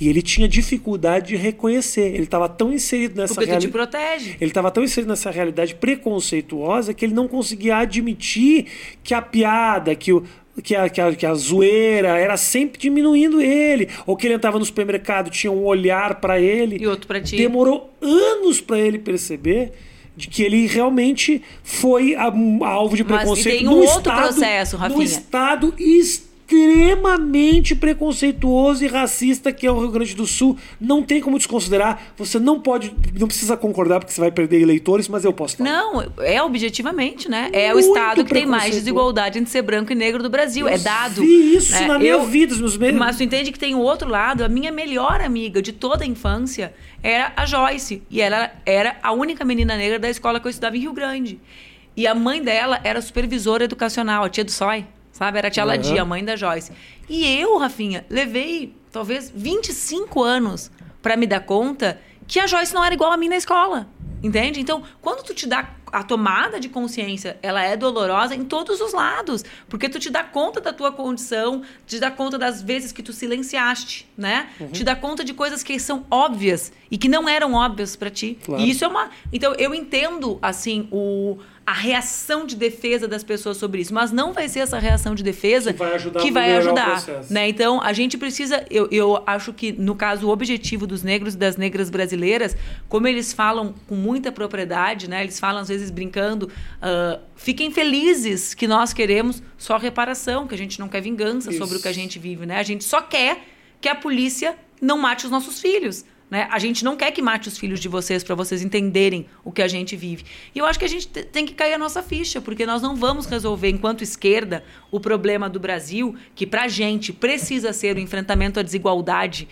E ele tinha dificuldade de reconhecer. Ele estava tão inserido nessa realidade. te protege. Ele estava tão inserido nessa realidade preconceituosa que ele não conseguia admitir que a piada, que o, que a, que, a, que a zoeira era sempre diminuindo ele. Ou que ele entrava no supermercado, tinha um olhar para ele. E outro para ti. Demorou anos para ele perceber de que ele realmente foi a, a alvo de preconceito Mas tem um outro estado, processo, Rafinha. No estado extremo extremamente preconceituoso e racista que é o Rio Grande do Sul. Não tem como desconsiderar. Você não pode, não precisa concordar porque você vai perder eleitores, mas eu posso falar. Não, é objetivamente, né? É o estado que tem mais desigualdade entre ser branco e negro do Brasil. Eu é dado. Vi isso né? na minha eu, vida, os meus. Mas tu entende que tem o outro lado. A minha melhor amiga de toda a infância era a Joyce. E ela era a única menina negra da escola que eu estudava em Rio Grande. E a mãe dela era supervisora educacional, a tia do SOI. Sabe? Era a tia uhum. Ladia, a mãe da Joyce. E eu, Rafinha, levei talvez 25 anos para me dar conta que a Joyce não era igual a mim na escola. Entende? Então, quando tu te dá a tomada de consciência, ela é dolorosa em todos os lados, porque tu te dá conta da tua condição, te dá conta das vezes que tu silenciaste, né? Uhum. Te dá conta de coisas que são óbvias e que não eram óbvias para ti. Claro. E isso é uma, então eu entendo assim o a reação de defesa das pessoas sobre isso, mas não vai ser essa reação de defesa que vai ajudar, que vai ajudar né? Então a gente precisa, eu, eu acho que no caso o objetivo dos negros e das negras brasileiras, como eles falam com muita propriedade, né? Eles falam às vezes brincando, uh, fiquem felizes que nós queremos só reparação, que a gente não quer vingança isso. sobre o que a gente vive, né? A gente só quer que a polícia não mate os nossos filhos. Né? A gente não quer que mate os filhos de vocês para vocês entenderem o que a gente vive. E eu acho que a gente tem que cair a nossa ficha, porque nós não vamos resolver, enquanto esquerda, o problema do Brasil, que para a gente precisa ser o enfrentamento à desigualdade,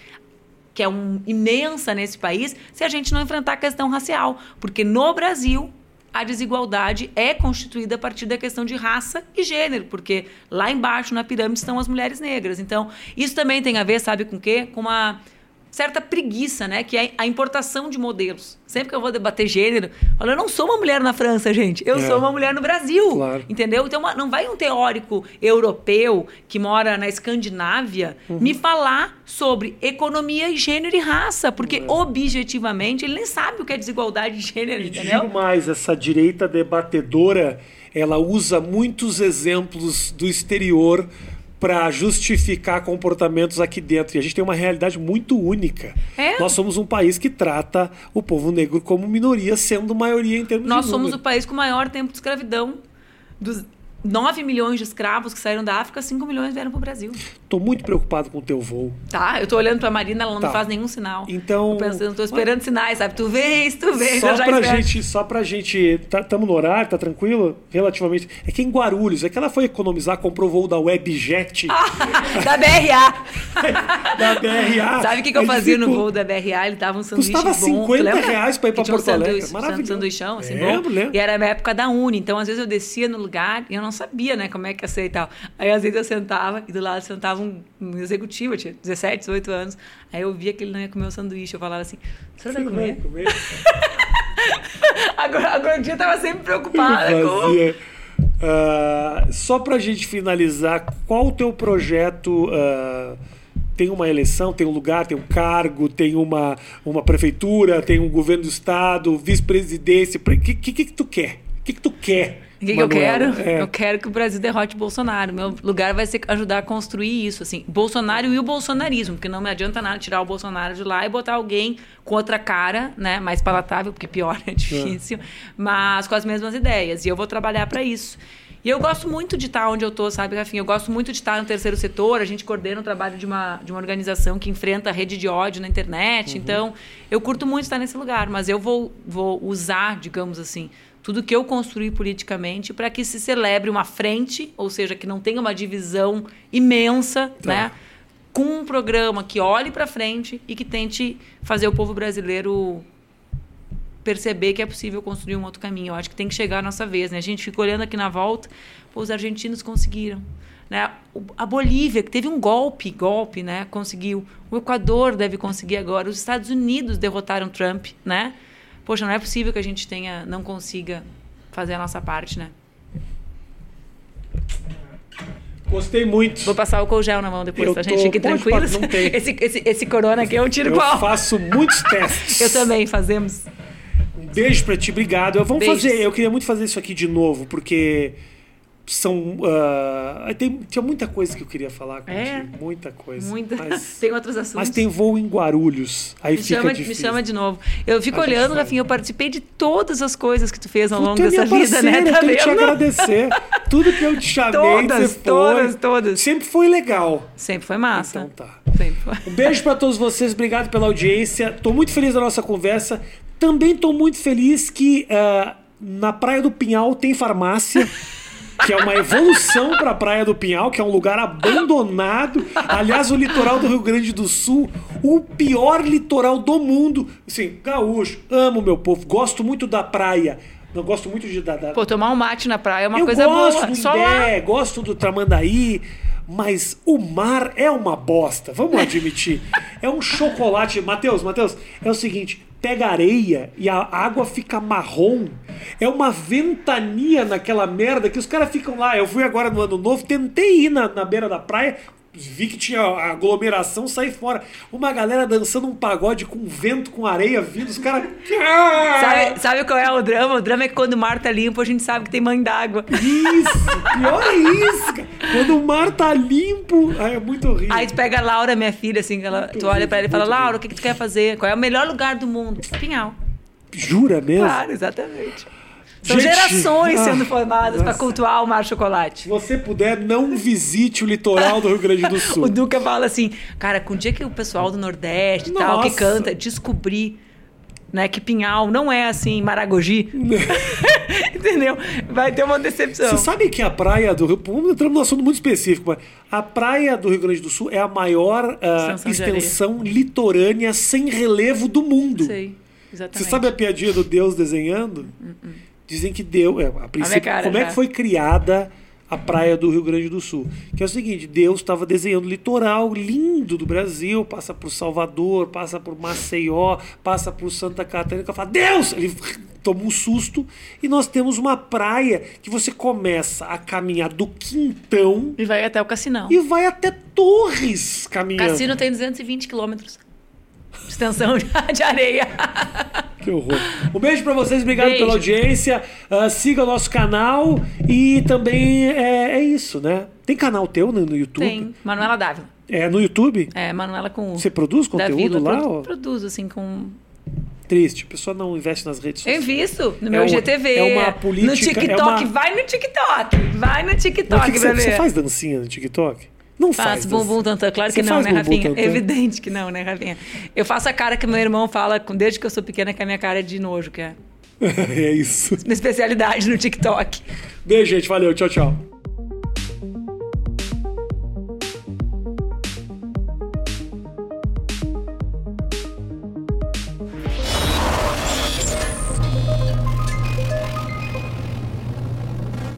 que é um, imensa nesse país, se a gente não enfrentar a questão racial. Porque no Brasil, a desigualdade é constituída a partir da questão de raça e gênero, porque lá embaixo na pirâmide estão as mulheres negras. Então, isso também tem a ver, sabe com o quê? Com uma certa preguiça, né? Que é a importação de modelos. Sempre que eu vou debater gênero, eu, eu não sou uma mulher na França, gente. Eu é. sou uma mulher no Brasil. Claro. Entendeu? Então não vai um teórico europeu que mora na Escandinávia uhum. me falar sobre economia, gênero e raça. Porque é. objetivamente ele nem sabe o que é desigualdade de gênero, e entendeu? Digo mais, essa direita debatedora, ela usa muitos exemplos do exterior para justificar comportamentos aqui dentro. E a gente tem uma realidade muito única. É? Nós somos um país que trata o povo negro como minoria, sendo maioria em termos Nós de somos o país com o maior tempo de escravidão dos, 9 milhões de escravos que saíram da África, 5 milhões vieram para o Brasil. Tô muito preocupado com o teu voo. Tá, eu tô olhando para a Marina, ela não tá. faz nenhum sinal. Então. Eu pensando, tô esperando mas... sinais, sabe? Tu vês, tu vês, só pra espero. gente, Só pra gente. Tá, no horário, tá tranquilo? Relativamente. É que em Guarulhos, é que ela foi economizar, comprou voo da Webjet. Ah, da BRA. da BRA. Sabe o que, que eu fazia ficou... no voo da BRA? Ele tava um sanduíche Custava bom. 50 reais pra ir pra Porto Alegre. Um Maravilhoso. Um sanduichão, assim, lembro, bom. Lembro. E era na época da Uni, então às vezes eu descia no lugar e eu não sabia, né, como é que ia ser e tal. Aí às vezes eu sentava e do lado sentava um, executivo, eu tinha 17, 18 anos. Aí eu via que ele não ia comer o sanduíche. Eu falava assim: Você vai comer? comer? agora, agora o dia tava sempre preocupada com. Uh, só pra gente finalizar, qual o teu projeto? Uh, tem uma eleição, tem um lugar, tem um cargo, tem uma, uma prefeitura, tem um governo do estado, vice-presidência. O que, que, que, tu quer? O que, que tu quer? O que, que, eu quero? É. Eu quero que o Brasil derrote Bolsonaro. Meu lugar vai ser ajudar a construir isso, assim. Bolsonaro e o bolsonarismo, porque não me adianta nada tirar o Bolsonaro de lá e botar alguém com outra cara, né? Mais palatável, porque pior é difícil, é. mas com as mesmas ideias. E eu vou trabalhar para isso. E eu gosto muito de estar onde eu estou, sabe, Rafinha? Eu gosto muito de estar no terceiro setor. A gente coordena o trabalho de uma, de uma organização que enfrenta a rede de ódio na internet. Uhum. Então, eu curto muito estar nesse lugar, mas eu vou, vou usar, digamos assim, tudo que eu construí politicamente para que se celebre uma frente, ou seja, que não tenha uma divisão imensa, tá. né? Com um programa que olhe para frente e que tente fazer o povo brasileiro perceber que é possível construir um outro caminho. Eu acho que tem que chegar a nossa vez, né? A gente fica olhando aqui na volta, pô, os argentinos conseguiram, né? A Bolívia, que teve um golpe, golpe, né? Conseguiu. O Equador deve conseguir agora. Os Estados Unidos derrotaram Trump, né? Poxa, não é possível que a gente tenha, não consiga fazer a nossa parte, né? Gostei muito. Vou passar o gel na mão depois, eu pra gente fique tranquilo. Esse, esse, esse corona aqui é um tiro eu qual? Eu faço muitos testes. eu também, fazemos. Um beijo pra ti, obrigado. Vamos Beijos. fazer, eu queria muito fazer isso aqui de novo, porque são. Uh, tem, tinha muita coisa que eu queria falar contigo. É? Muita coisa. Muita. Mas, tem outros assuntos. mas tem voo em Guarulhos. Aí me fica chama, difícil. me chama de novo. Eu fico A olhando. Rafinha, eu participei de todas as coisas que tu fez ao longo Tu é dessa minha vida, né? parceira, Tá eu tenho que te agradecer. Tudo que eu te chamei, Todas, você foi. todas, todas. Sempre foi legal. Sempre foi massa. Então tá. Sempre foi. Um beijo pra todos vocês, obrigado pela audiência. Tô muito feliz da nossa conversa. Também tô muito feliz que ah, na Praia do Pinhal tem farmácia. Que é uma evolução para a Praia do Pinhal, que é um lugar abandonado. Aliás, o litoral do Rio Grande do Sul, o pior litoral do mundo. Assim, gaúcho, amo meu povo, gosto muito da praia. Não gosto muito de da, da- Pô, tomar um mate na praia é uma eu coisa gosto boa. do Só lá. Imbé, gosto do Tramandaí, mas o mar é uma bosta, vamos admitir. é um chocolate. Matheus, Matheus, é o seguinte: pega areia e a água fica marrom. É uma ventania naquela merda que os caras ficam lá. Eu fui agora no ano novo, tentei ir na, na beira da praia. Vi que tinha aglomeração, saí fora. Uma galera dançando um pagode com vento, com areia vindo, os caras. Sabe, sabe qual é o drama? O drama é que quando o mar tá limpo, a gente sabe que tem mãe d'água. Isso! Pior é isso, cara. Quando o mar tá limpo, ai, é muito horrível. Aí tu pega a Laura, minha filha, assim, ela, tu olha pra ela e fala, Laura, o que, que tu quer fazer? Qual é o melhor lugar do mundo? Pinhal. Jura mesmo? Claro, exatamente. São Gente, gerações ah, sendo formadas nossa. cultuar o mar chocolate. Se você puder, não visite o litoral do Rio Grande do Sul. O Duca fala assim, cara, com o dia que o pessoal do Nordeste e tal, que canta, descobrir né, que Pinhal não é assim Maragogi, entendeu? Vai ter uma decepção. Você sabe que a praia do Rio... Vamos entrar num assunto muito específico, mas a praia do Rio Grande do Sul é a maior ah, Extensão litorânea sem relevo do mundo. Sei, exatamente. Você sabe a piadinha do Deus desenhando? Dizem que Deus. É, a princípio, cara como é já. que foi criada a praia do Rio Grande do Sul? Que é o seguinte: Deus estava desenhando o litoral lindo do Brasil, passa por Salvador, passa por Maceió, passa por Santa Catarina. Que fala, Deus! Ele toma um susto e nós temos uma praia que você começa a caminhar do Quintão E vai até o Cassinão. e vai até Torres O caminhando. Cassino tem 220 quilômetros extensão de- areia. Que horror. Um beijo pra vocês, obrigado Beijo. pela audiência. Ah, siga o nosso canal e também é, é isso, né? Tem canal teu no, no YouTube? Tem Manuela Dávila. É no YouTube? É, Manuela com Você produz conteúdo Vila. lá? Produ- ó? Produzo, assim, com... Triste, a pessoa não investe nas redes Eu sociais. invisto no É meu uma- GTV. é uma política- No TikTok. é uma- Vai no TikTok. Vai no Mas o TikTok que que você, você ver. faz dancinha no TikTok? Não faz. Faço bumbum dancinha. tantã. Claro Você que não, faz né, bumbum Rafinha? tantã? Evidente que não, né, Rafinha? Eu faço a cara que meu irmão fala desde que eu sou pequena, que a minha cara é de nojo, que é é isso. minha especialidade no TikTok. Beijo, gente. Valeu. Tchau, tchau.